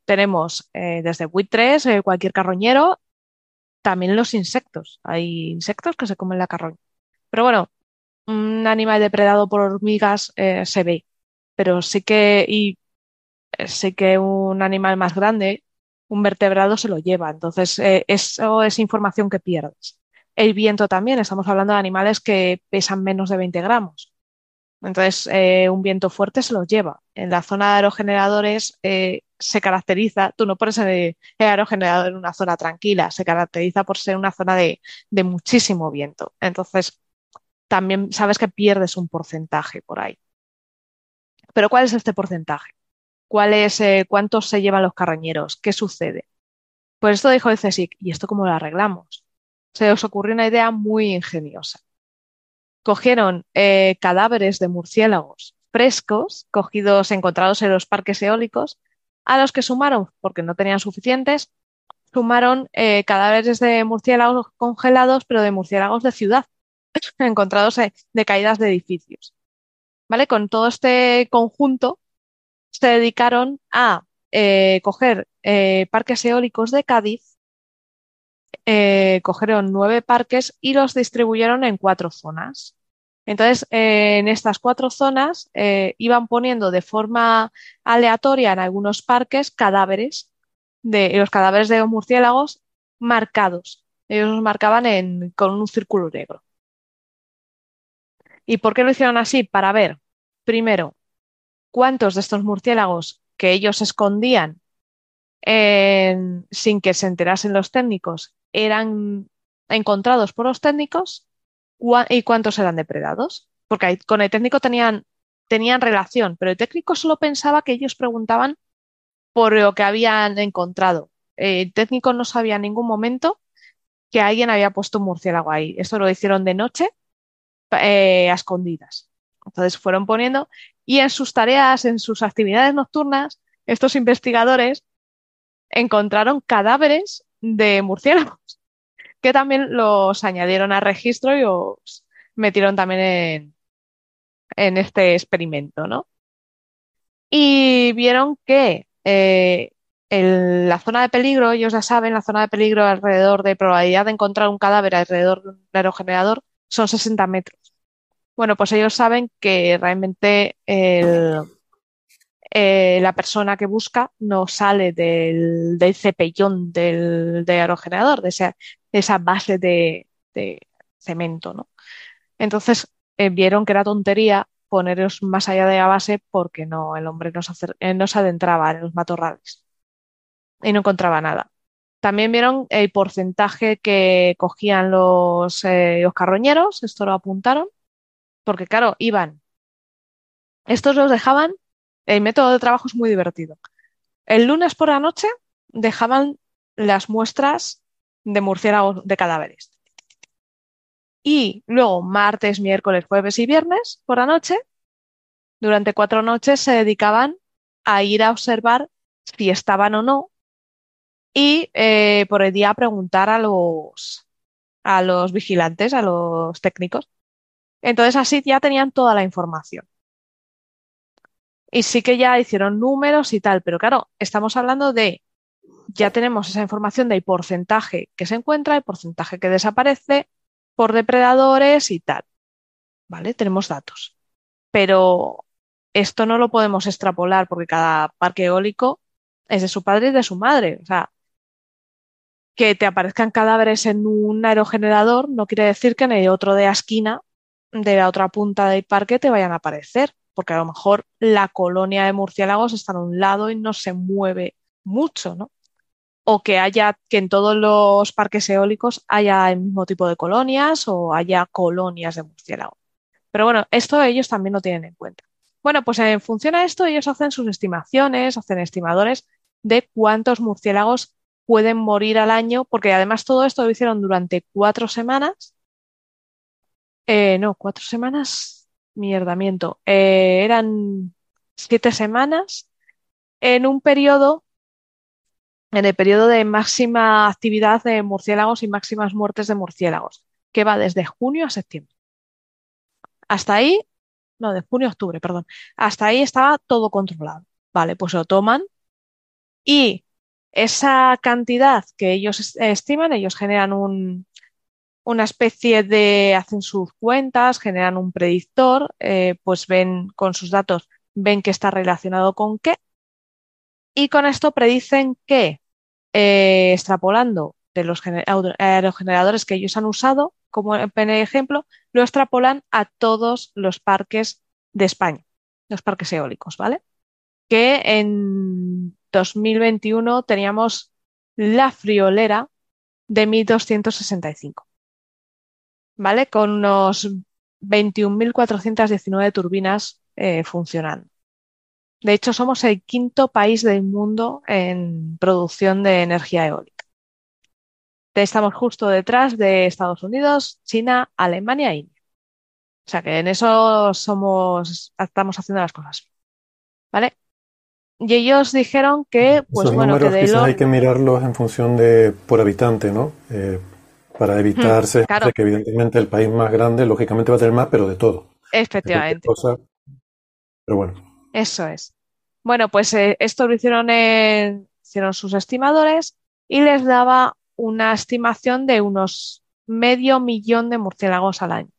Tenemos desde buitres, cualquier carroñero, también los insectos. Hay insectos que se comen la carroña. Pero bueno, un animal depredado por hormigas eh, se ve, pero sí que, y eh, sí que un animal más grande, un vertebrado se lo lleva. Entonces, eh, eso es información que pierdes. El viento también, estamos hablando de animales que pesan menos de 20 gramos. Entonces, un viento fuerte se los lleva. En la zona de aerogeneradores se caracteriza, tú no pones el aerogenerador en una zona tranquila, se caracteriza por ser una zona de, de muchísimo viento. Entonces, también sabes que pierdes un porcentaje por ahí. Pero ¿cuál es este porcentaje? ¿Cuál eh, ¿Cuántos se llevan los carroñeros? ¿Qué sucede? Pues esto dijo el CSIC, ¿y esto cómo lo arreglamos? Se os ocurrió una idea muy ingeniosa. Cogieron eh, cadáveres de murciélagos frescos, cogidos, encontrados en los parques eólicos, a los que sumaron, porque no tenían suficientes, sumaron eh, cadáveres de murciélagos congelados, pero de murciélagos de ciudad, encontrados eh, de caídas de edificios. ¿Vale? Con todo este conjunto se dedicaron a eh, coger eh, parques eólicos de Cádiz, cogieron nueve parques y los distribuyeron en cuatro zonas. Entonces, en estas cuatro zonas iban poniendo de forma aleatoria en algunos parques cadáveres de los cadáveres de murciélagos marcados. Ellos los marcaban con un círculo negro. ¿Y por qué lo hicieron así? Para ver, primero, cuántos de estos murciélagos que ellos escondían en- sin que se enterasen los técnicos eran encontrados por los técnicos y cuántos eran depredados. Porque con el técnico tenían, tenían relación, pero el técnico solo pensaba que ellos preguntaban por lo que habían encontrado. El técnico no sabía en ningún momento que alguien había puesto un murciélago ahí. Esto lo hicieron de noche, eh, escondidas. Entonces fueron poniendo y en sus tareas, en sus actividades nocturnas, estos investigadores encontraron cadáveres de murciélagos que también los añadieron al registro y los metieron también en, en este experimento, ¿no? Y vieron que eh, el- la zona de peligro, ellos ya saben, la zona de peligro alrededor de probabilidad de encontrar un cadáver alrededor de un aerogenerador son 60 metros. Bueno, pues ellos saben que realmente eh, la persona que busca no sale del, del cepellón del, aerogenerador, de esa, de esa base de, de cemento, ¿no? Entonces eh, vieron que era tontería poneros más allá de la base porque no, el hombre no se, eh, no se adentraba en los matorrales y no encontraba nada. También vieron el porcentaje que cogían los, eh, los carroñeros, esto lo apuntaron, porque claro, iban. Estos los dejaban, el método de trabajo es muy divertido. El lunes por la noche dejaban las muestras de murciélagos de cadáveres. Y luego martes, miércoles, jueves y viernes por la noche, durante cuatro noches se dedicaban a ir a observar si estaban o no y eh, por el día preguntar a los, a los vigilantes, a los técnicos. Entonces así ya tenían toda la información. Y sí que ya hicieron números y tal, pero claro, estamos hablando de, ya tenemos esa información del porcentaje que se encuentra, el porcentaje que desaparece por depredadores y tal. ¿Vale? Tenemos datos. Pero esto no lo podemos extrapolar porque cada parque eólico es de su padre y de su madre. O sea, que te aparezcan cadáveres en un aerogenerador no quiere decir que en el otro de esquina, de la otra punta del parque, te vayan a aparecer, porque a lo mejor la colonia de murciélagos está a un lado y no se mueve mucho, ¿no? O que haya, que en todos los parques eólicos haya el mismo tipo de colonias o haya colonias de murciélagos. Pero bueno, esto ellos también lo tienen en cuenta. Bueno, pues en función a esto, ellos hacen sus estimaciones, hacen estimadores de cuántos murciélagos pueden morir al año, porque además todo esto lo hicieron durante cuatro semanas. Eh, no, cuatro semanas, mierdamiento. Eh, eran siete semanas en un periodo, en el periodo de máxima actividad de murciélagos y máximas muertes de murciélagos, que va desde junio a septiembre. Hasta ahí, no, de junio a octubre, perdón. Hasta ahí estaba todo controlado. Vale, pues lo toman y esa cantidad que ellos es- estiman, ellos generan un, una especie de, hacen sus cuentas, generan un predictor, eh, pues ven con sus datos, ven que está relacionado con qué, y con esto predicen que, eh, extrapolando de los aerogeneradores que ellos han usado, como ejemplo, lo extrapolan a todos los parques de España, los parques eólicos, ¿vale? Que en 2021 teníamos la friolera de 1265, ¿vale? Con unos 21.419 turbinas eh, funcionando. De hecho, somos el quinto país del mundo en producción de energía eólica. Estamos justo detrás de Estados Unidos, China, Alemania e India. O sea que en eso somos, estamos haciendo las cosas. ¿Vale? Y ellos dijeron que, pues
Esos
bueno, que
números
de
quizás hay que mirarlos en función de por habitante, ¿no? Eh, para evitarse
Hmm, claro.
que evidentemente el país más grande lógicamente va a tener más, pero de todo.
Efectivamente.
cosa. Pero bueno.
Eso es. Bueno, pues eh, esto lo hicieron en, hicieron sus estimadores y les daba una estimación de unos medio millón de murciélagos al año.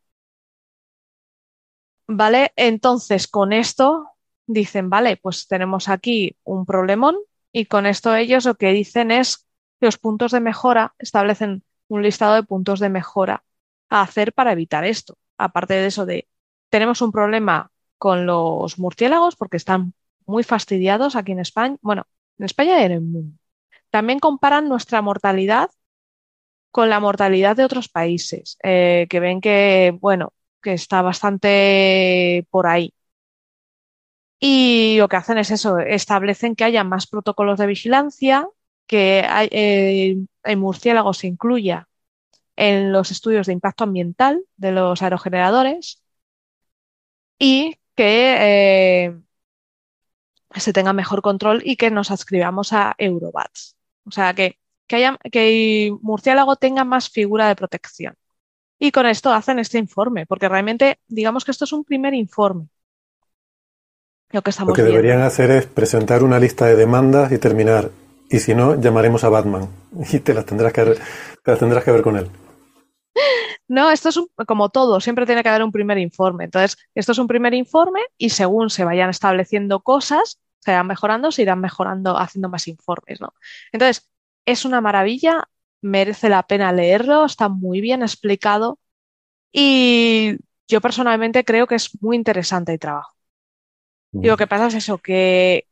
¿Vale? Entonces, con esto dicen, vale, pues tenemos aquí un problemón y con esto ellos lo que dicen es que los puntos de mejora establecen un listado de puntos de mejora a hacer para evitar esto. Aparte de eso de, tenemos un problema con los murciélagos porque están muy fastidiados aquí en España, bueno, en España y en el mundo. También comparan nuestra mortalidad con la mortalidad de otros países, eh, que ven que, bueno, que está bastante por ahí. Y lo que hacen es eso, establecen que haya más protocolos de vigilancia, que hay, eh, el murciélago se incluya en los estudios de impacto ambiental de los aerogeneradores y que eh, se tenga mejor control y que nos adscribamos a Eurobats. O sea, que, que, el murciélago tenga más figura de protección. Y con esto hacen este informe, porque realmente, digamos que esto es un primer informe. Lo que
Lo
estamos
que
viendo.
deberían hacer es presentar una lista de demandas y terminar. Y si no, llamaremos a Batman y te las tendrás que, te las tendrás que ver con él.
No, esto es un- como todo, siempre tiene que haber un primer informe. Entonces, esto es un primer informe y según se vayan estableciendo cosas, se irán mejorando, se irán mejorando, haciendo más informes, ¿no? Entonces, es una maravilla, merece la pena leerlo, está muy bien explicado y yo personalmente creo que es muy interesante el trabajo. Y lo que pasa es eso, que,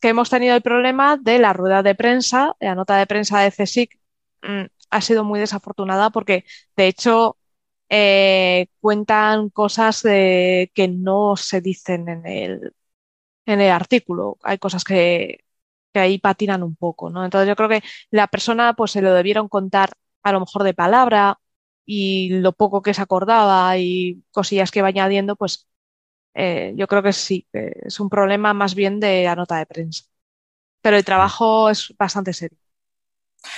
que hemos tenido el problema de la rueda de prensa, la nota de prensa de CSIC mm, ha sido muy desafortunada porque, de hecho, eh, cuentan cosas de- que no se dicen en el, en el artículo. Hay cosas que, que ahí patinan un poco, ¿no? Entonces yo creo que la persona pues se lo debieron contar a lo mejor de palabra y lo poco que se acordaba y cosillas que iba añadiendo, pues eh, yo creo que sí, que es un problema más bien de la nota de prensa. Pero el trabajo es bastante serio.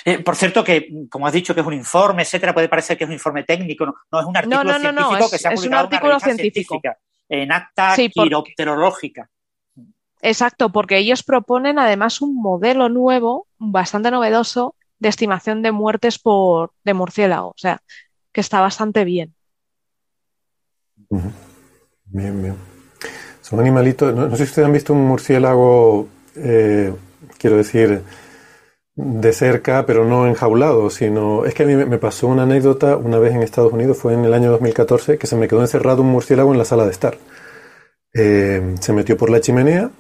Eh, por cierto, que como has dicho que es un informe, etcétera, puede parecer que es un informe técnico, no, no es un artículo
no, no, no,
científico
es-
que se ha
es un
publicado en una
artículo científico.
científica, en acta
Sí, porque-
quiropterológica.
Exacto, porque ellos proponen además un modelo nuevo, bastante novedoso, de estimación de muertes por de murciélago. O sea, que está bastante bien.
Ujú. Bien, bien. Son animalitos. No, sé si ustedes han visto un murciélago, eh, quiero decir, de cerca, pero no enjaulado, sino. Es que a mí me- pasó una anécdota una vez en Estados Unidos, fue en el año 2014, que se me quedó encerrado un murciélago en la sala de estar. Eh, se metió por la chimenea,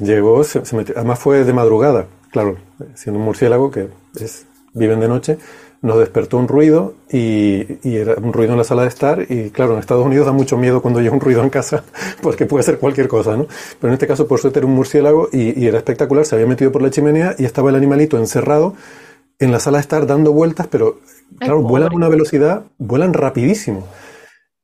llegó, se metió- además fue de madrugada, claro, siendo un murciélago que es, viven de noche, nos despertó un ruido y, y era un ruido en la sala de estar y claro, en Estados Unidos da mucho miedo cuando llega un ruido en casa porque puede ser cualquier cosa, ¿no? Pero en este caso por suerte era un murciélago y, y era espectacular, se había metido por la chimenea y estaba el animalito encerrado en la sala de estar dando vueltas, pero claro, vuelan a una velocidad, vuelan rapidísimo.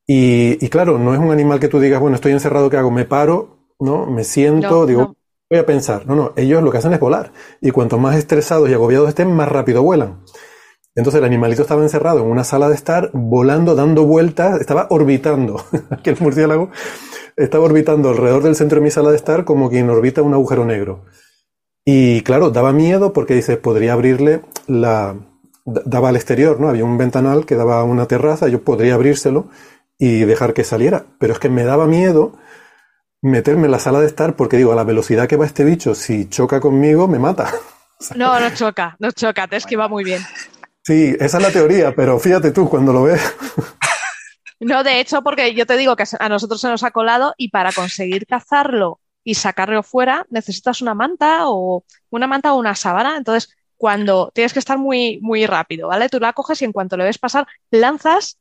Y, y claro, no es un animal que tú digas, bueno, estoy encerrado, ¿qué hago? Me paro, ¿no? Me siento,
No,
digo,
no.
voy a pensar. No, no, ellos lo que hacen es volar. Y cuanto más estresados y agobiados estén, más rápido vuelan. Entonces el animalito estaba encerrado en una sala de estar, volando, dando vueltas, estaba orbitando. Aquel murciélago estaba orbitando alrededor del centro de mi sala de estar como quien orbita un agujero negro. Y claro, daba miedo porque dices, podría abrirle la. daba al exterior, ¿no? Había un ventanal que daba a una terraza, yo podría abrírselo y dejar que saliera. Pero es que me daba miedo meterme en la sala de estar porque digo, a la velocidad que va este bicho, si choca conmigo, me mata.
No, no choca, no choca, te esquiva muy bien.
Sí, esa es la teoría, pero fíjate tú, cuando lo ves.
No, de hecho, porque yo te digo que a nosotros se nos ha colado y para conseguir cazarlo y sacarlo fuera necesitas una manta o una manta o una sábana. Entonces, cuando tienes que estar muy, muy rápido, ¿vale? Tú la coges y en cuanto le ves pasar, lanzas,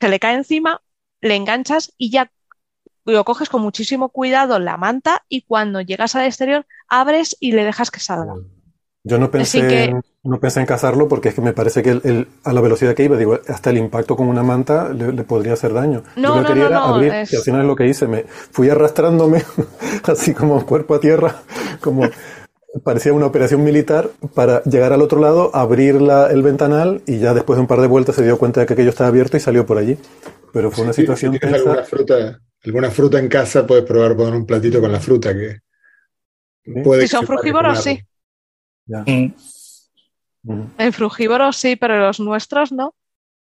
se le cae encima, le enganchas y ya lo coges con muchísimo cuidado la manta y cuando llegas al exterior abres y le dejas que salga.
Yo no pensé,
que-
en, no pensé en cazarlo porque es que me parece que el- el- a la velocidad que iba, digo, hasta el impacto con una manta le, le podría hacer daño.
No,
Yo lo
no,
que quería
no,
era
no,
abrir
es-
y al final es lo que hice. Me fui arrastrándome así como cuerpo a tierra, como parecía una operación militar para llegar al otro lado, abrir la- el ventanal y ya después de un par de vueltas se dio cuenta de que aquello estaba abierto y salió por allí. Pero fue una
Si-
situación
si tienes
tensa.
alguna fruta, alguna fruta en casa, puedes probar poner un platito con la fruta que puede
Si son frugívoros, sí.
Ya. Ujú.
En frugívoros sí, pero los nuestros no.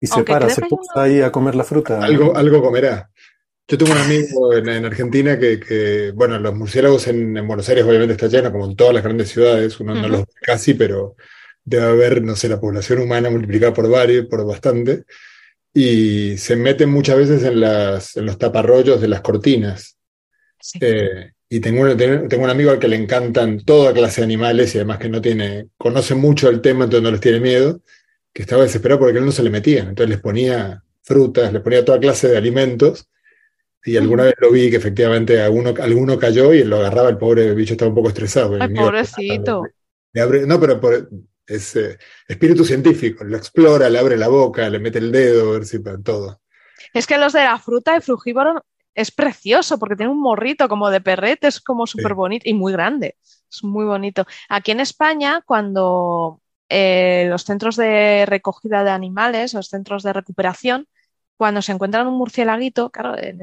Y se
Aunque
para, se posa ahí a comer la fruta.
Algo, algo comerá. Yo tengo un amigo en, en Argentina que, que, bueno, los murciélagos en, en Buenos Aires obviamente está lleno, como en todas las grandes ciudades, uno no los ve casi, pero debe haber, no sé, la población humana multiplicada por varios, por bastante, y se meten muchas veces en, las, en los taparrollos de las cortinas. Eh, y tengo un, tengo un amigo al que le encantan toda clase de animales y además que no tiene, conoce mucho el tema, entonces no les tiene miedo, que estaba desesperado porque él no se le metía. Entonces les ponía frutas, les ponía toda clase de alimentos. Y alguna vez lo vi que efectivamente alguno, alguno cayó y lo agarraba, el pobre bicho estaba un poco estresado. el
Ay, pobrecito.
le abre, no, pero por- es eh, espíritu científico, lo explora, le abre la boca, le mete el dedo, a ver si todo.
Es que los de la fruta, el frugívoro, es precioso porque tiene un morrito como de perrete, es como súper bonito y muy grande. Es muy bonito. Aquí en España, cuando eh, los centros de recogida de animales, los centros de recuperación, cuando se encuentran un murciélaguito, claro, en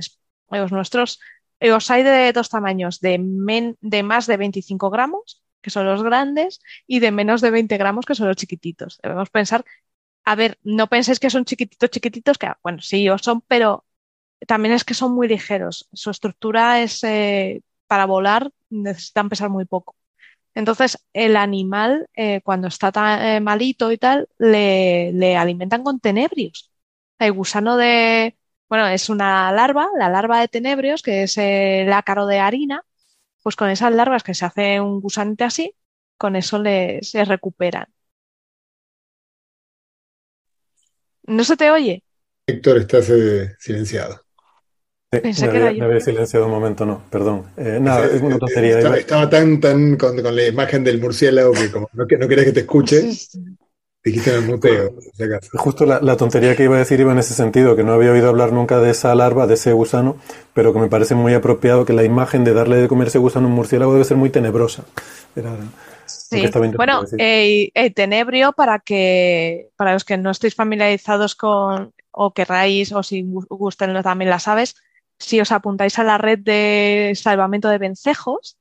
los nuestros, los hay de dos tamaños, de, men- de más de 25 gramos, que son los grandes, y de menos de 20 gramos, que son los chiquititos. Debemos pensar a ver, no penséis que son chiquititos, chiquititos, que bueno, sí, lo son, pero también es que son muy ligeros. Su estructura es, eh, para volar, necesitan pesar muy poco. Entonces, el animal, eh, cuando está tan, eh, malito y tal, le, alimentan con tenebrios. El gusano de, bueno, es una larva, la larva de tenebrios, que es el ácaro de harina, pues con esas larvas que se hace un gusanete así, con eso le, se recuperan. ¿No se te oye?
Héctor, estás silenciado.
Sí,
Pensé
me
que era
había,
yo.
me había silenciado un momento, no, perdón. Eh, nada, es una tontería.
Estaba, tan, tan con, con la imagen del murciélago que como no, que- no querías que te escuche, dijiste en el muteo.
Justo la, la tontería que iba a decir iba en ese sentido, que no había oído hablar nunca de esa larva, de ese gusano, pero que me parece muy apropiado que la imagen de darle de comer ese gusano a un murciélago debe ser muy tenebrosa. Era
Sí. Bueno, eh, el tenebrio, para que, para los que no estéis familiarizados con, o querráis, o si gu- gusten también las aves, si os apuntáis a la red de salvamento de vencejos,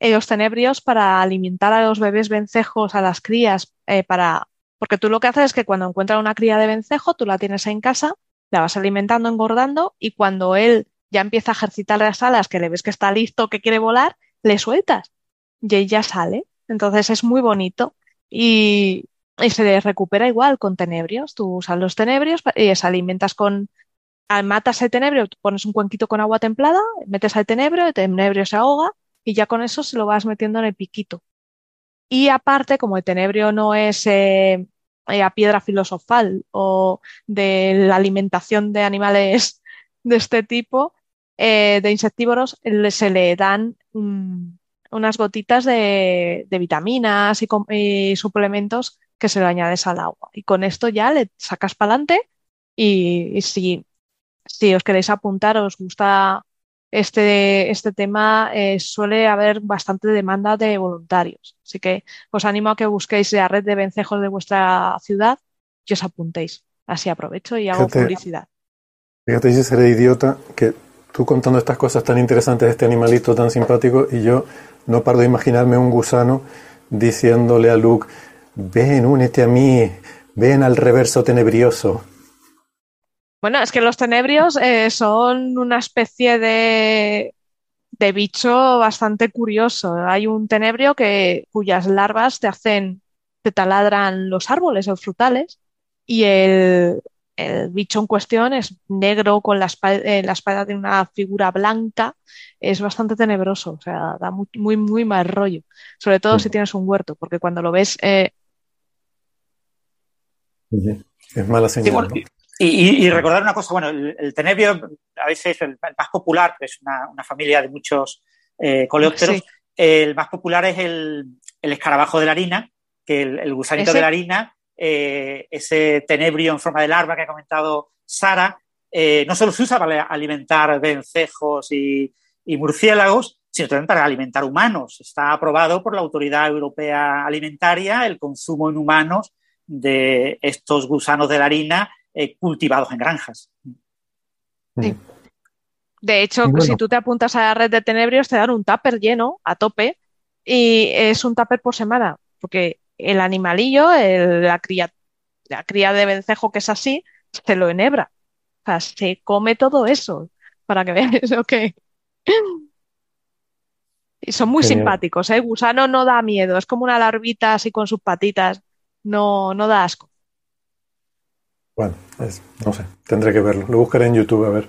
eh, los tenebrios para alimentar a los bebés vencejos, a las crías, eh, para, porque tú lo que haces es que cuando encuentras una cría de vencejo, tú la tienes en casa, la vas alimentando, engordando, y cuando él ya empieza a ejercitar las alas, que le ves que está listo, que quiere volar, le sueltas y él ya sale. Entonces es muy bonito y, y se recupera igual con tenebrios. Tú usas los tenebrios y se alimentas con... Matas el tenebrio, pones un cuenquito con agua templada, metes al tenebrio, el tenebrio se ahoga y ya con eso se lo vas metiendo en el piquito. Y aparte, como el tenebrio no es eh, eh, a piedra filosofal o de la alimentación de animales de este tipo, eh, de insectívoros, se le dan mm, unas gotitas de, vitaminas y, suplementos que se lo añades al agua. Y con esto ya le sacas para adelante y si, si os queréis apuntar, os gusta este, este tema, eh, suele haber bastante demanda de voluntarios. Así que os animo a que busquéis la red de vencejos de vuestra ciudad y os apuntéis. Así aprovecho y hago
Fíjate.
publicidad.
Fíjate si seré idiota que tú contando estas cosas tan interesantes de este animalito tan simpático y yo no paro de imaginarme un gusano diciéndole a Luke, ven, únete a mí, ven al reverso tenebrioso.
Bueno, es que los tenebrios eh, son una especie de, de bicho bastante curioso. Hay un tenebrio que, cuyas larvas te hacen, te taladran los árboles o frutales y el, el bicho en cuestión es negro con la espalda, eh, la espalda de una figura blanca, es bastante tenebroso, o sea, da muy, muy, muy mal rollo, sobre todo si tienes un huerto, porque cuando lo ves... Eh,
es mala señal.
Sí, y, y, y, recordar una cosa, bueno, el, el tenebrio a veces el, el más popular, es una, una, familia de muchos eh, coleópteros, sí. el más popular es el, el, escarabajo de la harina, que el, el gusanito ¿Ese? de la harina, eh, ese tenebrio en forma de larva que ha comentado Sara, eh, no solo se usa para alimentar vencejos y, y murciélagos, sino también para alimentar humanos. Está aprobado por la Autoridad Europea Alimentaria el consumo en humanos de estos gusanos de la harina eh, cultivados en granjas.
Sí. De hecho, bueno. si tú te apuntas a la red de Tenebrios, te dan un tupper lleno a tope y es un tupper por semana, porque el animalillo, el, la, cría, la cría de vencejo que es así, se lo enhebra. O sea, se come todo eso, para que veas lo que... Y son muy Genial. simpáticos, ¿eh? El gusano no da miedo, es como una larvita así con sus patitas, no, no da asco.
Bueno, es, no sé, tendré que verlo. Lo buscaré en YouTube a ver.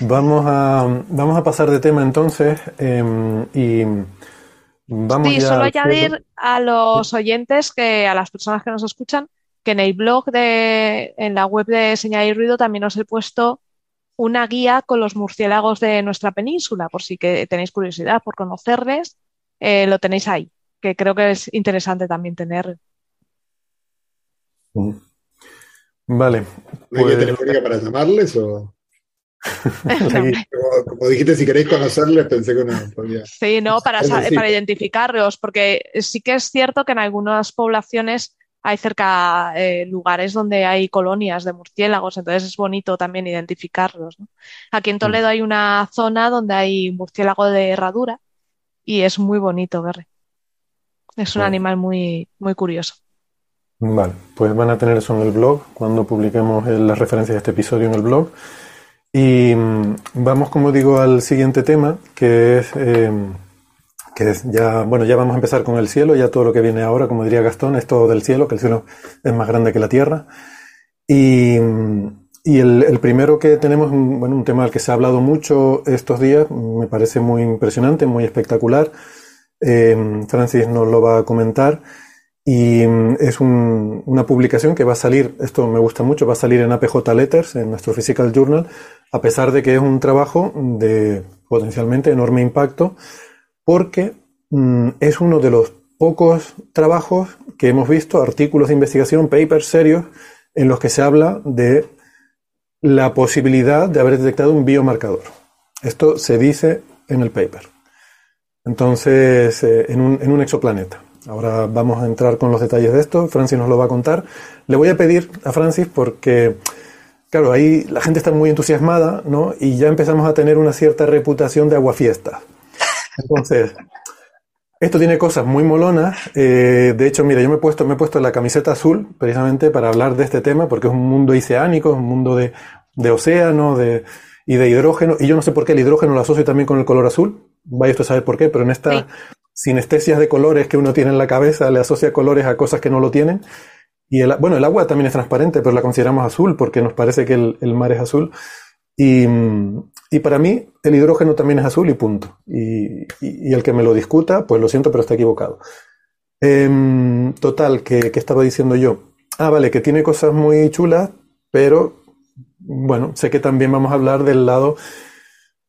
Vamos a, vamos a pasar de tema entonces eh, y vamos
sí, solo añadir a los oyentes, que a las personas que nos escuchan, que en el blog de, en la web de Señal y Ruido también os he puesto una guía con los murciélagos de nuestra península, por si que tenéis curiosidad por conocerles, eh, lo tenéis ahí, que creo que es interesante también tener.
Mm. Vale.
¿No hay telefónica para llamarles o...? como, como, dijiste, si queréis conocerles, pensé que no podía.
Sí, no, para, para identificarlos, porque sí que es cierto que en algunas poblaciones hay cerca eh, lugares donde hay colonias de murciélagos, entonces es bonito también identificarlos. ¿no? Aquí en Toledo mm. hay una zona donde hay murciélago de herradura y es muy bonito verle. Es un animal muy, muy curioso.
Vale, pues van a tener eso en el blog cuando publiquemos las referencias de este episodio en el blog. Y mmm, vamos, como digo, al siguiente tema, que es, eh, que es ya, bueno, ya vamos a empezar con el cielo, ya todo lo que viene ahora, como diría Gastón, es todo del cielo, que el cielo es más grande que la tierra. Y, y el, primero que tenemos, bueno, un tema del que se ha hablado mucho estos días, me parece muy impresionante, muy espectacular. Eh, Francis nos lo va a comentar. Y mm, es un, una publicación que va a salir, esto me gusta mucho, va a salir en APJ Letters, en nuestro Physical Journal, a pesar de que es un trabajo de potencialmente enorme impacto, porque mm, es uno de los pocos trabajos que hemos visto, artículos de investigación, papers serios, en los que se habla de la posibilidad de haber detectado un biomarcador. Esto se dice en el paper. Entonces, eh, en, un, en un exoplaneta. Ahora vamos a entrar con los detalles de esto. Francis nos lo va a contar. Le voy a pedir a Francis porque, claro, ahí la gente está muy entusiasmada, ¿no? Y ya empezamos a tener una cierta reputación de aguafiesta. Entonces, esto tiene cosas muy molonas. Eh, de hecho, mira, yo me he puesto, me he puesto la camiseta azul precisamente para hablar de este tema porque es un mundo oceánico, es un mundo de, de océano de, y de hidrógeno. Y yo no sé por qué el hidrógeno lo asocio también con el color azul. Vaya usted a saber por qué, pero en esta sinestesias de colores que uno tiene en la cabeza, le asocia colores a cosas que no lo tienen. Y el, bueno, el agua también es transparente, pero la consideramos azul porque nos parece que el, mar es azul. Y, para mí el hidrógeno también es azul y punto. Y, el que me lo discuta, pues lo siento, pero está equivocado. Eh, total, ¿qué, ¿qué estaba diciendo yo? Ah, vale, que tiene cosas muy chulas, pero bueno, sé que también vamos a hablar del lado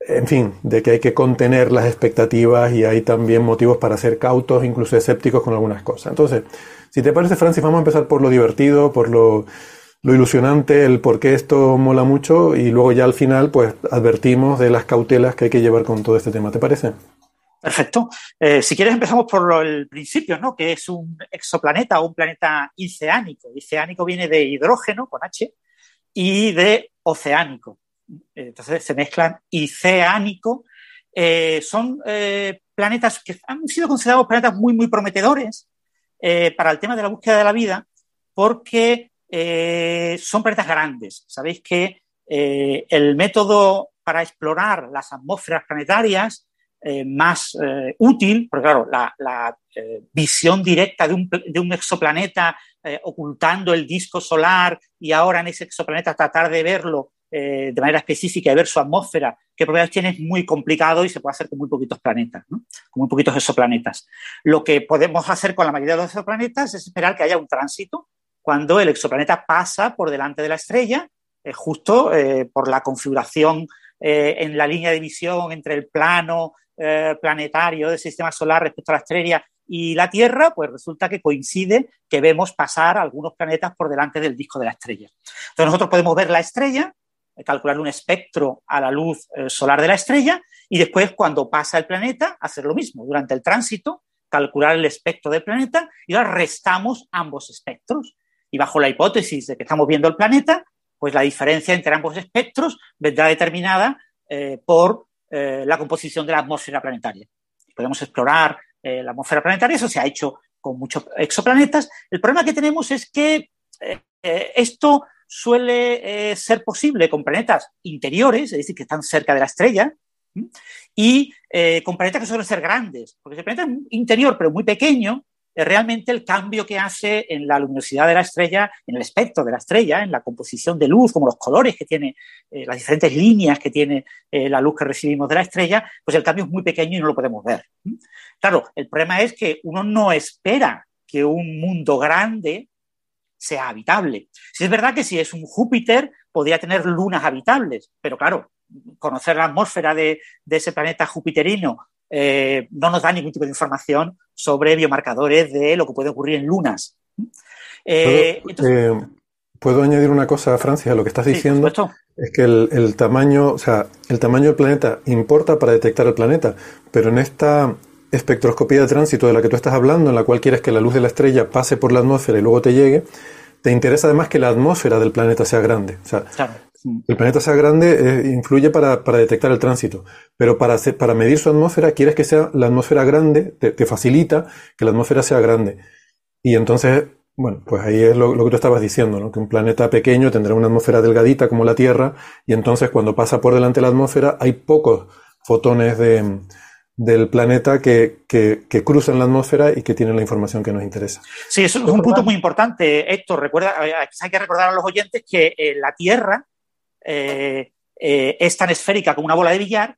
en fin, de que hay que contener las expectativas y hay también motivos para ser cautos, incluso escépticos con algunas cosas. Entonces, si te parece, Francis, vamos a empezar por lo divertido, por lo, ilusionante, el por qué esto mola mucho y luego ya al final, pues advertimos de las cautelas que hay que llevar con todo este tema. ¿Te parece?
Perfecto. Eh, si quieres empezamos por el principio, ¿no? Que es un exoplaneta o un planeta oceánico. Oceánico viene de hidrógeno, con H, y de oceánico. Entonces se mezclan oceánico. Eh, son eh, planetas que han sido considerados planetas muy, muy prometedores eh, para el tema de la búsqueda de la vida porque son planetas grandes. Sabéis que el método para explorar las atmósferas planetarias más útil, porque claro, la, la, visión directa de un, de un exoplaneta ocultando el disco solar y ahora en ese exoplaneta tratar de verlo eh, de manera específica y ver su atmósfera, qué probabilidades tiene, es muy complicado y se puede hacer con muy poquitos planetas, ¿no? con muy poquitos exoplanetas. Lo que podemos hacer con la mayoría de los exoplanetas es esperar que haya un tránsito cuando el exoplaneta pasa por delante de la estrella, eh, justo eh, por la configuración eh, en la línea de visión entre el plano planetario del sistema solar respecto a la estrella y la Tierra, pues resulta que coincide que vemos pasar algunos planetas por delante del disco de la estrella. Entonces nosotros podemos ver la estrella, calcular un espectro a la luz eh, solar de la estrella y después cuando pasa el planeta hacer lo mismo. Durante el tránsito, calcular el espectro del planeta y ahora restamos ambos espectros. Y bajo la hipótesis de que estamos viendo el planeta, pues la diferencia entre ambos espectros vendrá determinada eh, por eh, la composición de la atmósfera planetaria. Podemos explorar la atmósfera planetaria, eso se ha hecho con muchos exoplanetas. El problema que tenemos es que esto suele eh, ser posible con planetas interiores, es decir, que están cerca de la estrella, y eh, con planetas que suelen ser grandes, porque si el planeta es interior pero muy pequeño, realmente el cambio que hace en la luminosidad de la estrella, en el espectro de la estrella, en la composición de luz, como los colores que tiene, eh, las diferentes líneas que tiene la luz que recibimos de la estrella, pues el cambio es muy pequeño y no lo podemos ver. Claro, el problema es que uno no espera que un mundo grande sea habitable. Si es verdad que si es un Júpiter, podría tener lunas habitables, pero claro, conocer la atmósfera de, de ese planeta jupiterino eh, no nos da ningún tipo de información sobre biomarcadores de lo que puede ocurrir en lunas. Eh,
¿Puedo, eh, ¿puedo añadir una cosa, Francia, a lo que estás
Sí,
diciendo?
por.
Es que el, el tamaño, o sea, el tamaño del planeta importa para detectar el planeta, pero en esta espectroscopía de tránsito de la que tú estás hablando, en la cual quieres que la luz de la estrella pase por la atmósfera y luego te llegue, te interesa además que la atmósfera del planeta sea grande. O sea,
Claro.
el planeta sea grande eh, influye para, para detectar el tránsito, pero para, hacer- para medir su atmósfera quieres que sea la atmósfera grande, te, te facilita que la atmósfera sea grande. Y entonces, bueno, pues ahí es lo, lo que tú estabas diciendo, ¿no? Que un planeta pequeño tendrá una atmósfera delgadita como la Tierra, y entonces cuando pasa por delante de la atmósfera hay pocos fotones de, del planeta que, que, que cruzan la atmósfera y que tienen la información que nos interesa.
Sí, eso es un punto muy importante, Héctor. Recuerda, eh, hay que recordar a los oyentes que eh, la Tierra eh, eh, es tan esférica como una bola de billar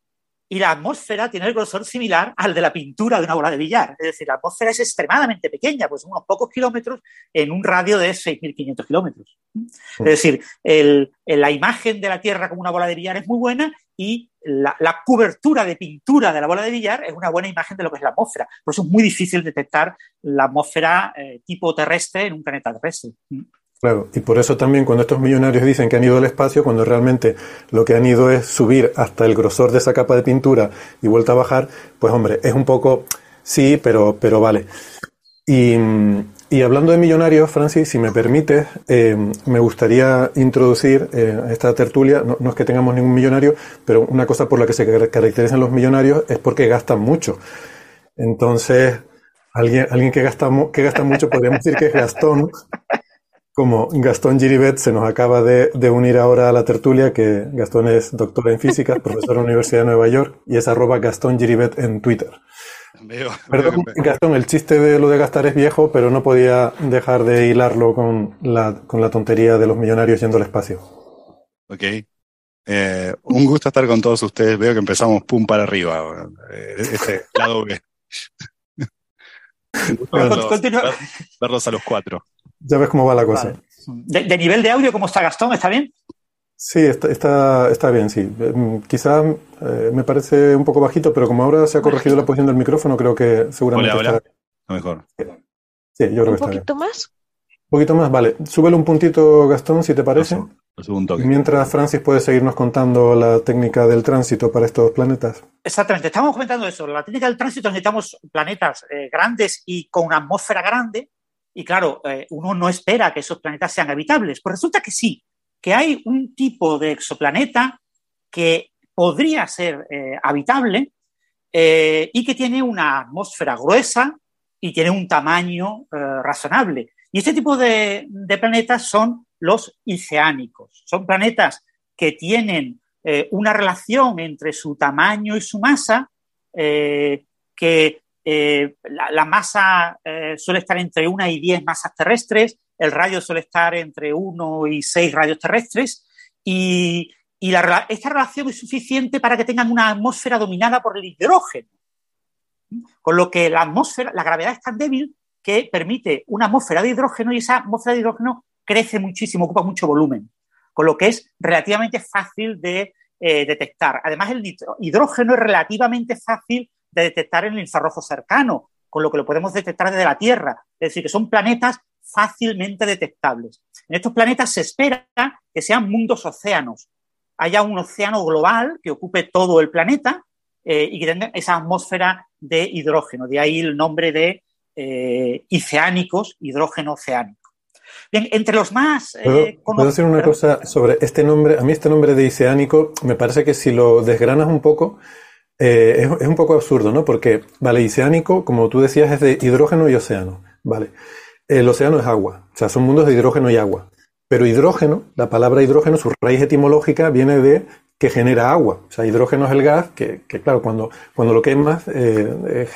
y la atmósfera tiene el grosor similar al de la pintura de una bola de billar. Es decir, la atmósfera es extremadamente pequeña, pues son unos pocos kilómetros en un radio de 6.500 kilómetros. Es decir, el- el- la imagen de la Tierra como una bola de billar es muy buena y la, la cobertura de pintura de la bola de billar es una buena imagen de lo que es la atmósfera. Por eso es muy difícil detectar la atmósfera eh, tipo terrestre en un planeta terrestre.
Claro, y por eso también cuando estos millonarios dicen que han ido al espacio, cuando realmente lo que han ido es subir hasta el grosor de esa capa de pintura y vuelta a bajar, pues hombre, es un poco, sí, pero, pero vale. Y, y hablando de millonarios, Francis, si me permites, eh, me gustaría introducir eh, esta tertulia, no, es que tengamos ningún millonario, pero una cosa por la que se car- caracterizan los millonarios es porque gastan mucho. Entonces, alguien, alguien que, gasta, mucho, podríamos decir que es Gastón, como Gastón Giribet se nos acaba de, de unir ahora a la tertulia, que Gastón es doctor en física, profesor en la Universidad de Nueva York, y es arroba Gastón Giribet en Twitter.
Veo,
Perdón,
veo
Gastón, el chiste de lo de gastar es viejo, pero no podía dejar de hilarlo con la, con la tontería de los millonarios yendo al espacio.
Ok. Eh, un gusto estar con todos ustedes. Veo que empezamos pum para arriba. eh, este lado B. Verlos, verlos a los cuatro.
Ya ves cómo va la cosa.
Vale. De, de nivel de audio, ¿cómo está Gastón? ¿Está bien?
Sí, está, está, está bien, sí. Eh, Quizá eh, me parece un poco bajito, pero como ahora se ha corregido la posición del micrófono, creo que seguramente
Hola, hola. lo mejor.
Sí, yo creo que
Un
está bien.
poquito más.
Un poquito más, vale. Súbele un puntito, Gastón, si te parece.
Lo subo un toque.
Mientras Francis puede seguirnos contando la técnica del tránsito para estos planetas.
Exactamente, estábamos comentando eso. La técnica del tránsito necesitamos planetas eh, grandes y con una atmósfera grande. Y claro, eh, uno no espera que esos planetas sean habitables. Pues resulta que sí, que hay un tipo de exoplaneta que podría ser eh, habitable eh, y que tiene una atmósfera gruesa y tiene un tamaño eh, razonable. Y este tipo de, planetas son los oceánicos. Son planetas que tienen una relación entre su tamaño y su masa que la, masa suele estar entre 1 y 10 masas terrestres, el radio suele estar entre 1 y 6 radios terrestres y, esta relación es suficiente para que tengan una atmósfera dominada por el hidrógeno. Con lo que la atmósfera, la gravedad es tan débil que permite una atmósfera de hidrógeno y esa atmósfera de hidrógeno crece muchísimo, ocupa mucho volumen, con lo que es relativamente fácil de eh, detectar. Además, el hidrógeno es relativamente fácil de detectar en el infrarrojo cercano, con lo que lo podemos detectar desde la Tierra. Es decir, que son planetas fácilmente detectables. En estos planetas se espera que sean mundos océanos. Haya un océano global que ocupe todo el planeta eh, y que tenga esa atmósfera de hidrógeno. De ahí el nombre de eh, oceánicos, hidrógeno oceánico. Bien, entre los más...
Eh, ¿Puedo, decir una cosa sobre este nombre? A mí este nombre de oceánico me parece que si lo desgranas un poco, eh, es, un poco absurdo, ¿no? Porque, vale, oceánico, como tú decías, es de hidrógeno y océano, ¿vale? El océano es agua, o sea, son mundos de hidrógeno y agua. Pero hidrógeno, la palabra hidrógeno, su raíz etimológica viene de que genera agua. O sea, hidrógeno es el gas que, claro, cuando, cuando lo quemas, eh,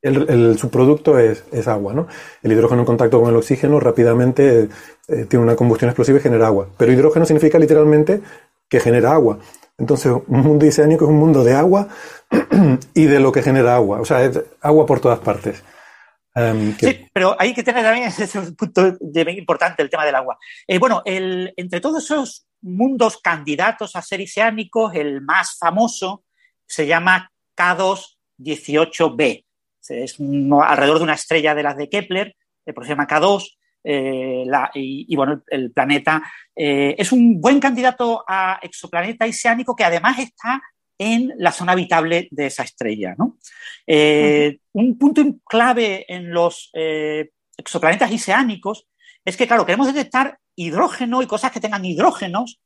el, el, subproducto es, es, agua, ¿no? El hidrógeno en contacto con el oxígeno rápidamente eh, tiene una combustión explosiva y genera agua. Pero hidrógeno significa literalmente que genera agua. Entonces, un mundo oceánico es un mundo de agua y de lo que genera agua. O sea, es agua por todas partes.
Sí, pero hay que tener también ese punto importante, el tema del agua. Eh, bueno, el, entre todos esos mundos candidatos a ser oceánicos, el más famoso se llama K2-18b es alrededor de una estrella de las de Kepler, eh, por se llama K2, eh, y, bueno, el planeta eh, es un buen candidato a exoplaneta iseánico que además está en la zona habitable de esa estrella. Un punto clave en los exoplanetas iseánicos es que, claro, queremos detectar hidrógeno y cosas que tengan hidrógenos,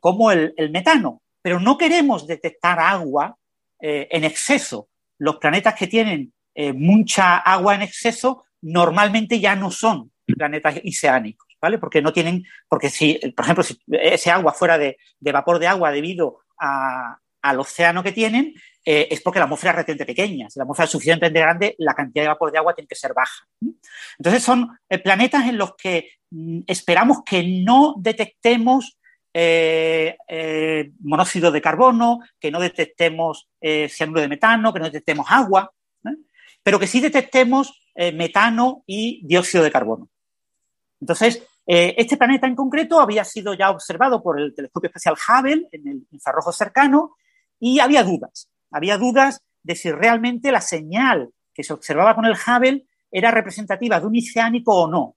como el, metano, pero no queremos detectar agua en exceso. Los planetas que tienen eh, mucha agua en exceso, normalmente ya no son planetas iseánicos, ¿vale? Porque no tienen, porque si, por ejemplo, si ese agua fuera de, vapor de agua debido al océano que tienen, eh, es porque la atmósfera es retente pequeña. Si la atmósfera es suficientemente grande, la cantidad de vapor de agua tiene que ser baja. Entonces son eh, planetas en los que mm, esperamos que no detectemos monóxido de carbono, que no detectemos cianuro de metano, que no detectemos agua pero que sí detectemos eh, metano y dióxido de carbono. Entonces, eh, este planeta en concreto había sido ya observado por el telescopio espacial Hubble en el infrarrojo cercano y había dudas. Había dudas de si realmente la señal que se observaba con el Hubble era representativa de un oceánico o no.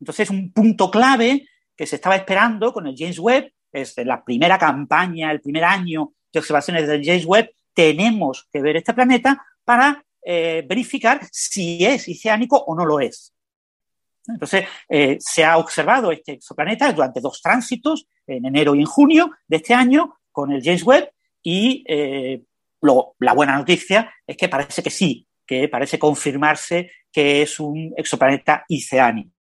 Entonces, un punto clave que se estaba esperando con el James Webb, es la primera campaña, el primer año de observaciones del James Webb, tenemos que ver este planeta para eh, verificar si es oceánico o no lo es. Entonces, eh, se ha observado este exoplaneta durante dos tránsitos, en enero y en junio de este año, con el James Webb, y eh, la buena noticia es que parece que sí, que parece confirmarse que es un exoplaneta oceánico.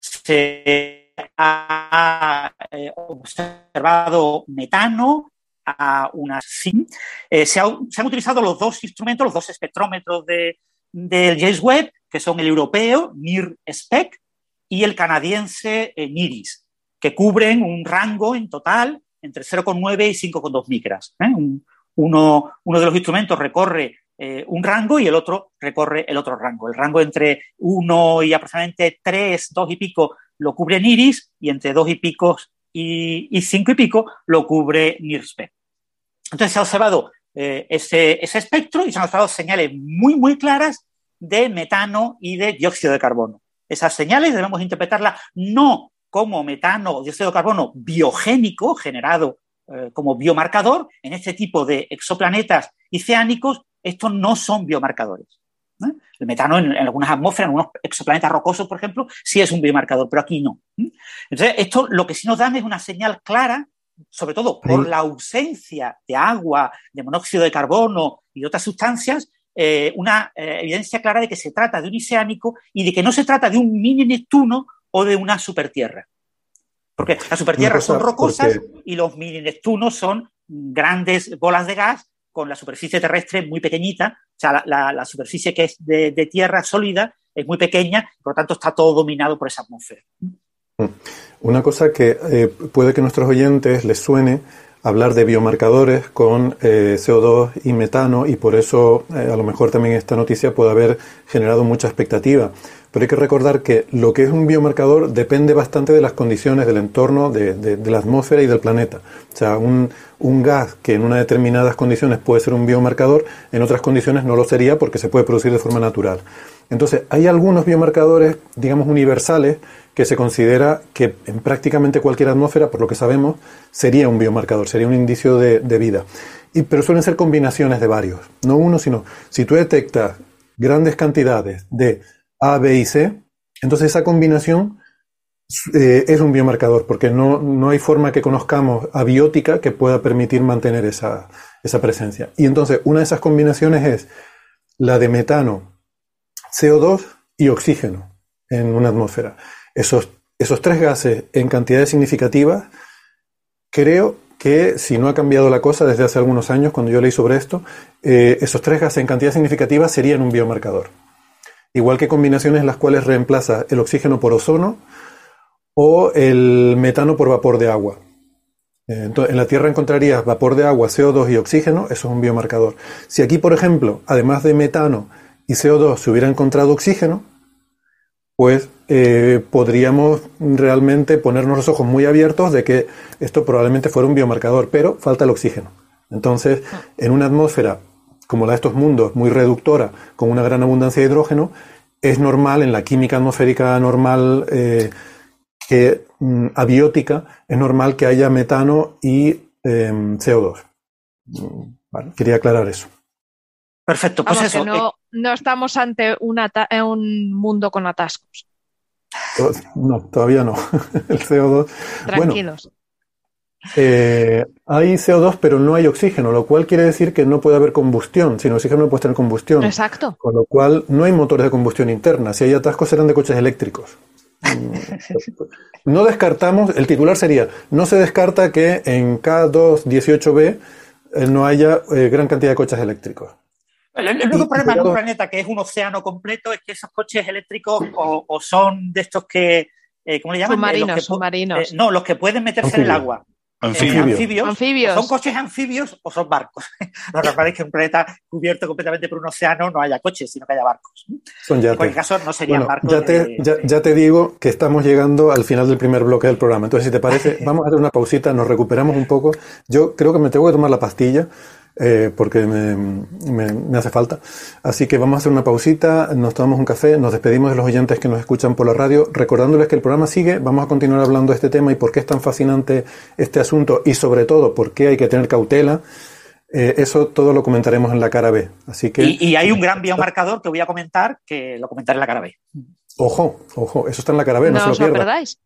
Se ha observado metano, a una SIM. Eh, se, han utilizado los dos instrumentos, los dos espectrómetros de, del James Webb, que son el europeo, NIR-SPEC, y el canadiense eh, NIRIS, que cubren un rango en total entre 0,9 y 5,2 micras. ¿eh? uno, uno, de los instrumentos recorre un rango y el otro recorre el otro rango. El rango entre 1 y aproximadamente 3, 2 y pico lo cubre NIRIS y entre 2 y pico y, cinco y pico lo cubre NIRSPE. Entonces se ha observado eh, ese, espectro y se han observado señales muy, muy claras de metano y de dióxido de carbono. Esas señales debemos interpretarlas no como metano o dióxido de carbono biogénico generado eh, como biomarcador. En este tipo de exoplanetas oceánicos, estos no son biomarcadores. El metano en, algunas atmósferas, en algunos exoplanetas rocosos, por ejemplo, sí es un biomarcador, pero aquí no. Entonces, esto lo que sí nos dan es una señal clara, sobre todo por la ausencia de agua, de monóxido de carbono y de otras sustancias, eh, una eh, evidencia clara de que se trata de un oceánico y de que no se trata de un mini Neptuno o de una supertierra. Porque las supertierras son rocosas y los mini Neptunos son grandes bolas de gas con la superficie terrestre muy pequeñita, o sea, la, la- la superficie que es de, de tierra sólida es muy pequeña, por lo tanto está todo dominado por esa atmósfera.
Una cosa que eh, puede que a nuestros oyentes les suene hablar de biomarcadores con eh, CO2 y metano y por eso eh, a lo mejor también esta noticia puede haber generado mucha expectativa. Pero hay que recordar que lo que es un biomarcador depende bastante de las condiciones del entorno, de, de- la atmósfera y del planeta. O sea, un, un gas que en unas determinadas condiciones puede ser un biomarcador, en otras condiciones no lo sería porque se puede producir de forma natural. Entonces, hay algunos biomarcadores, digamos, universales, que se considera que en prácticamente cualquier atmósfera, por lo que sabemos, sería un biomarcador, sería un indicio de, de vida. Y, pero suelen ser combinaciones de varios, no uno, sino si tú detectas grandes cantidades de A, B y C, entonces esa combinación eh, es un biomarcador, porque no, no hay forma que conozcamos abiótica que pueda permitir mantener esa, esa presencia. Y entonces una de esas combinaciones es la de metano, CO2 y oxígeno en una atmósfera. Esos, esos tres gases en cantidades significativas, creo que si no ha cambiado la cosa desde hace algunos años, cuando yo leí sobre esto, eh, esos tres gases en cantidades significativas serían un biomarcador. Igual que combinaciones en las cuales reemplaza el oxígeno por ozono o el metano por vapor de agua. Eh, Entonces, en la Tierra encontrarías vapor de agua, CO2 y oxígeno, eso es un biomarcador. Si aquí, por ejemplo, además de metano y CO2 se hubiera encontrado oxígeno, pues eh, podríamos realmente ponernos los ojos muy abiertos de que esto probablemente fuera un biomarcador, pero falta el oxígeno. Entonces, en una atmósfera como la de estos mundos, muy reductora, con una gran abundancia de hidrógeno, es normal, en la química atmosférica normal, eh, que mm, abiótica, es normal que haya metano y eh, CO2. Mm, vale, quería aclarar eso.
Perfecto, pues
Vamos,
eso.
que no, no estamos ante un, eh, un mundo con atascos.
To- No, todavía no. El CO2. Bueno,
Tranquilos.
Eh, hay CO2, pero no hay oxígeno, lo cual quiere decir que no puede haber combustión. Sin oxígeno no puedes tener combustión.
Exacto.
Con lo cual no hay motores de combustión interna. Si hay atascos serán de coches eléctricos. No descartamos, el titular sería, no se descarta que en K218b eh, no haya eh, gran cantidad de coches eléctricos.
El, el único
Y-
problema en un planeta que es un océano completo es que esos coches eléctricos o, o son de estos que, eh, ¿cómo le llaman? Eh,
Submarinos,
los que pu-
submarinos.
eh, no, los que pueden meterse en el agua.
Anfibio.
Eh,
Anfibios.
anfibios.
Anfibios.
son coches anfibios o son barcos. Lo normal es que en un planeta cubierto completamente por un océano no haya coches, sino que haya barcos.
Son
En
yates.
cualquier caso, no serían
Bueno,
barcos.
ya te,
de-
ya, ya te digo que estamos llegando al final del primer bloque del programa. Entonces, si te parece, vamos a hacer una pausita, nos recuperamos un poco. Yo creo que me tengo que tomar la pastilla eh, porque me, me- me hace falta. Así que vamos a hacer una pausita, nos tomamos un café, nos despedimos de los oyentes que nos escuchan por la radio, recordándoles que el programa sigue, vamos a continuar hablando de este tema y por qué es tan fascinante este asunto y sobre todo por qué hay que tener cautela. Eh, eso todo lo comentaremos en la cara B. Así que...
Y, y hay un gran biomarcador que voy a comentar, que lo comentaré en la cara B.
Ojo, ojo, eso está en la cara B, no,
no
se
os
lo
lo
pierda.
perdáis.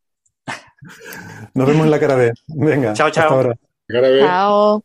Nos vemos en la cara B. Venga.
Chao, chao.
hasta ahora.
Cara B.
Chao.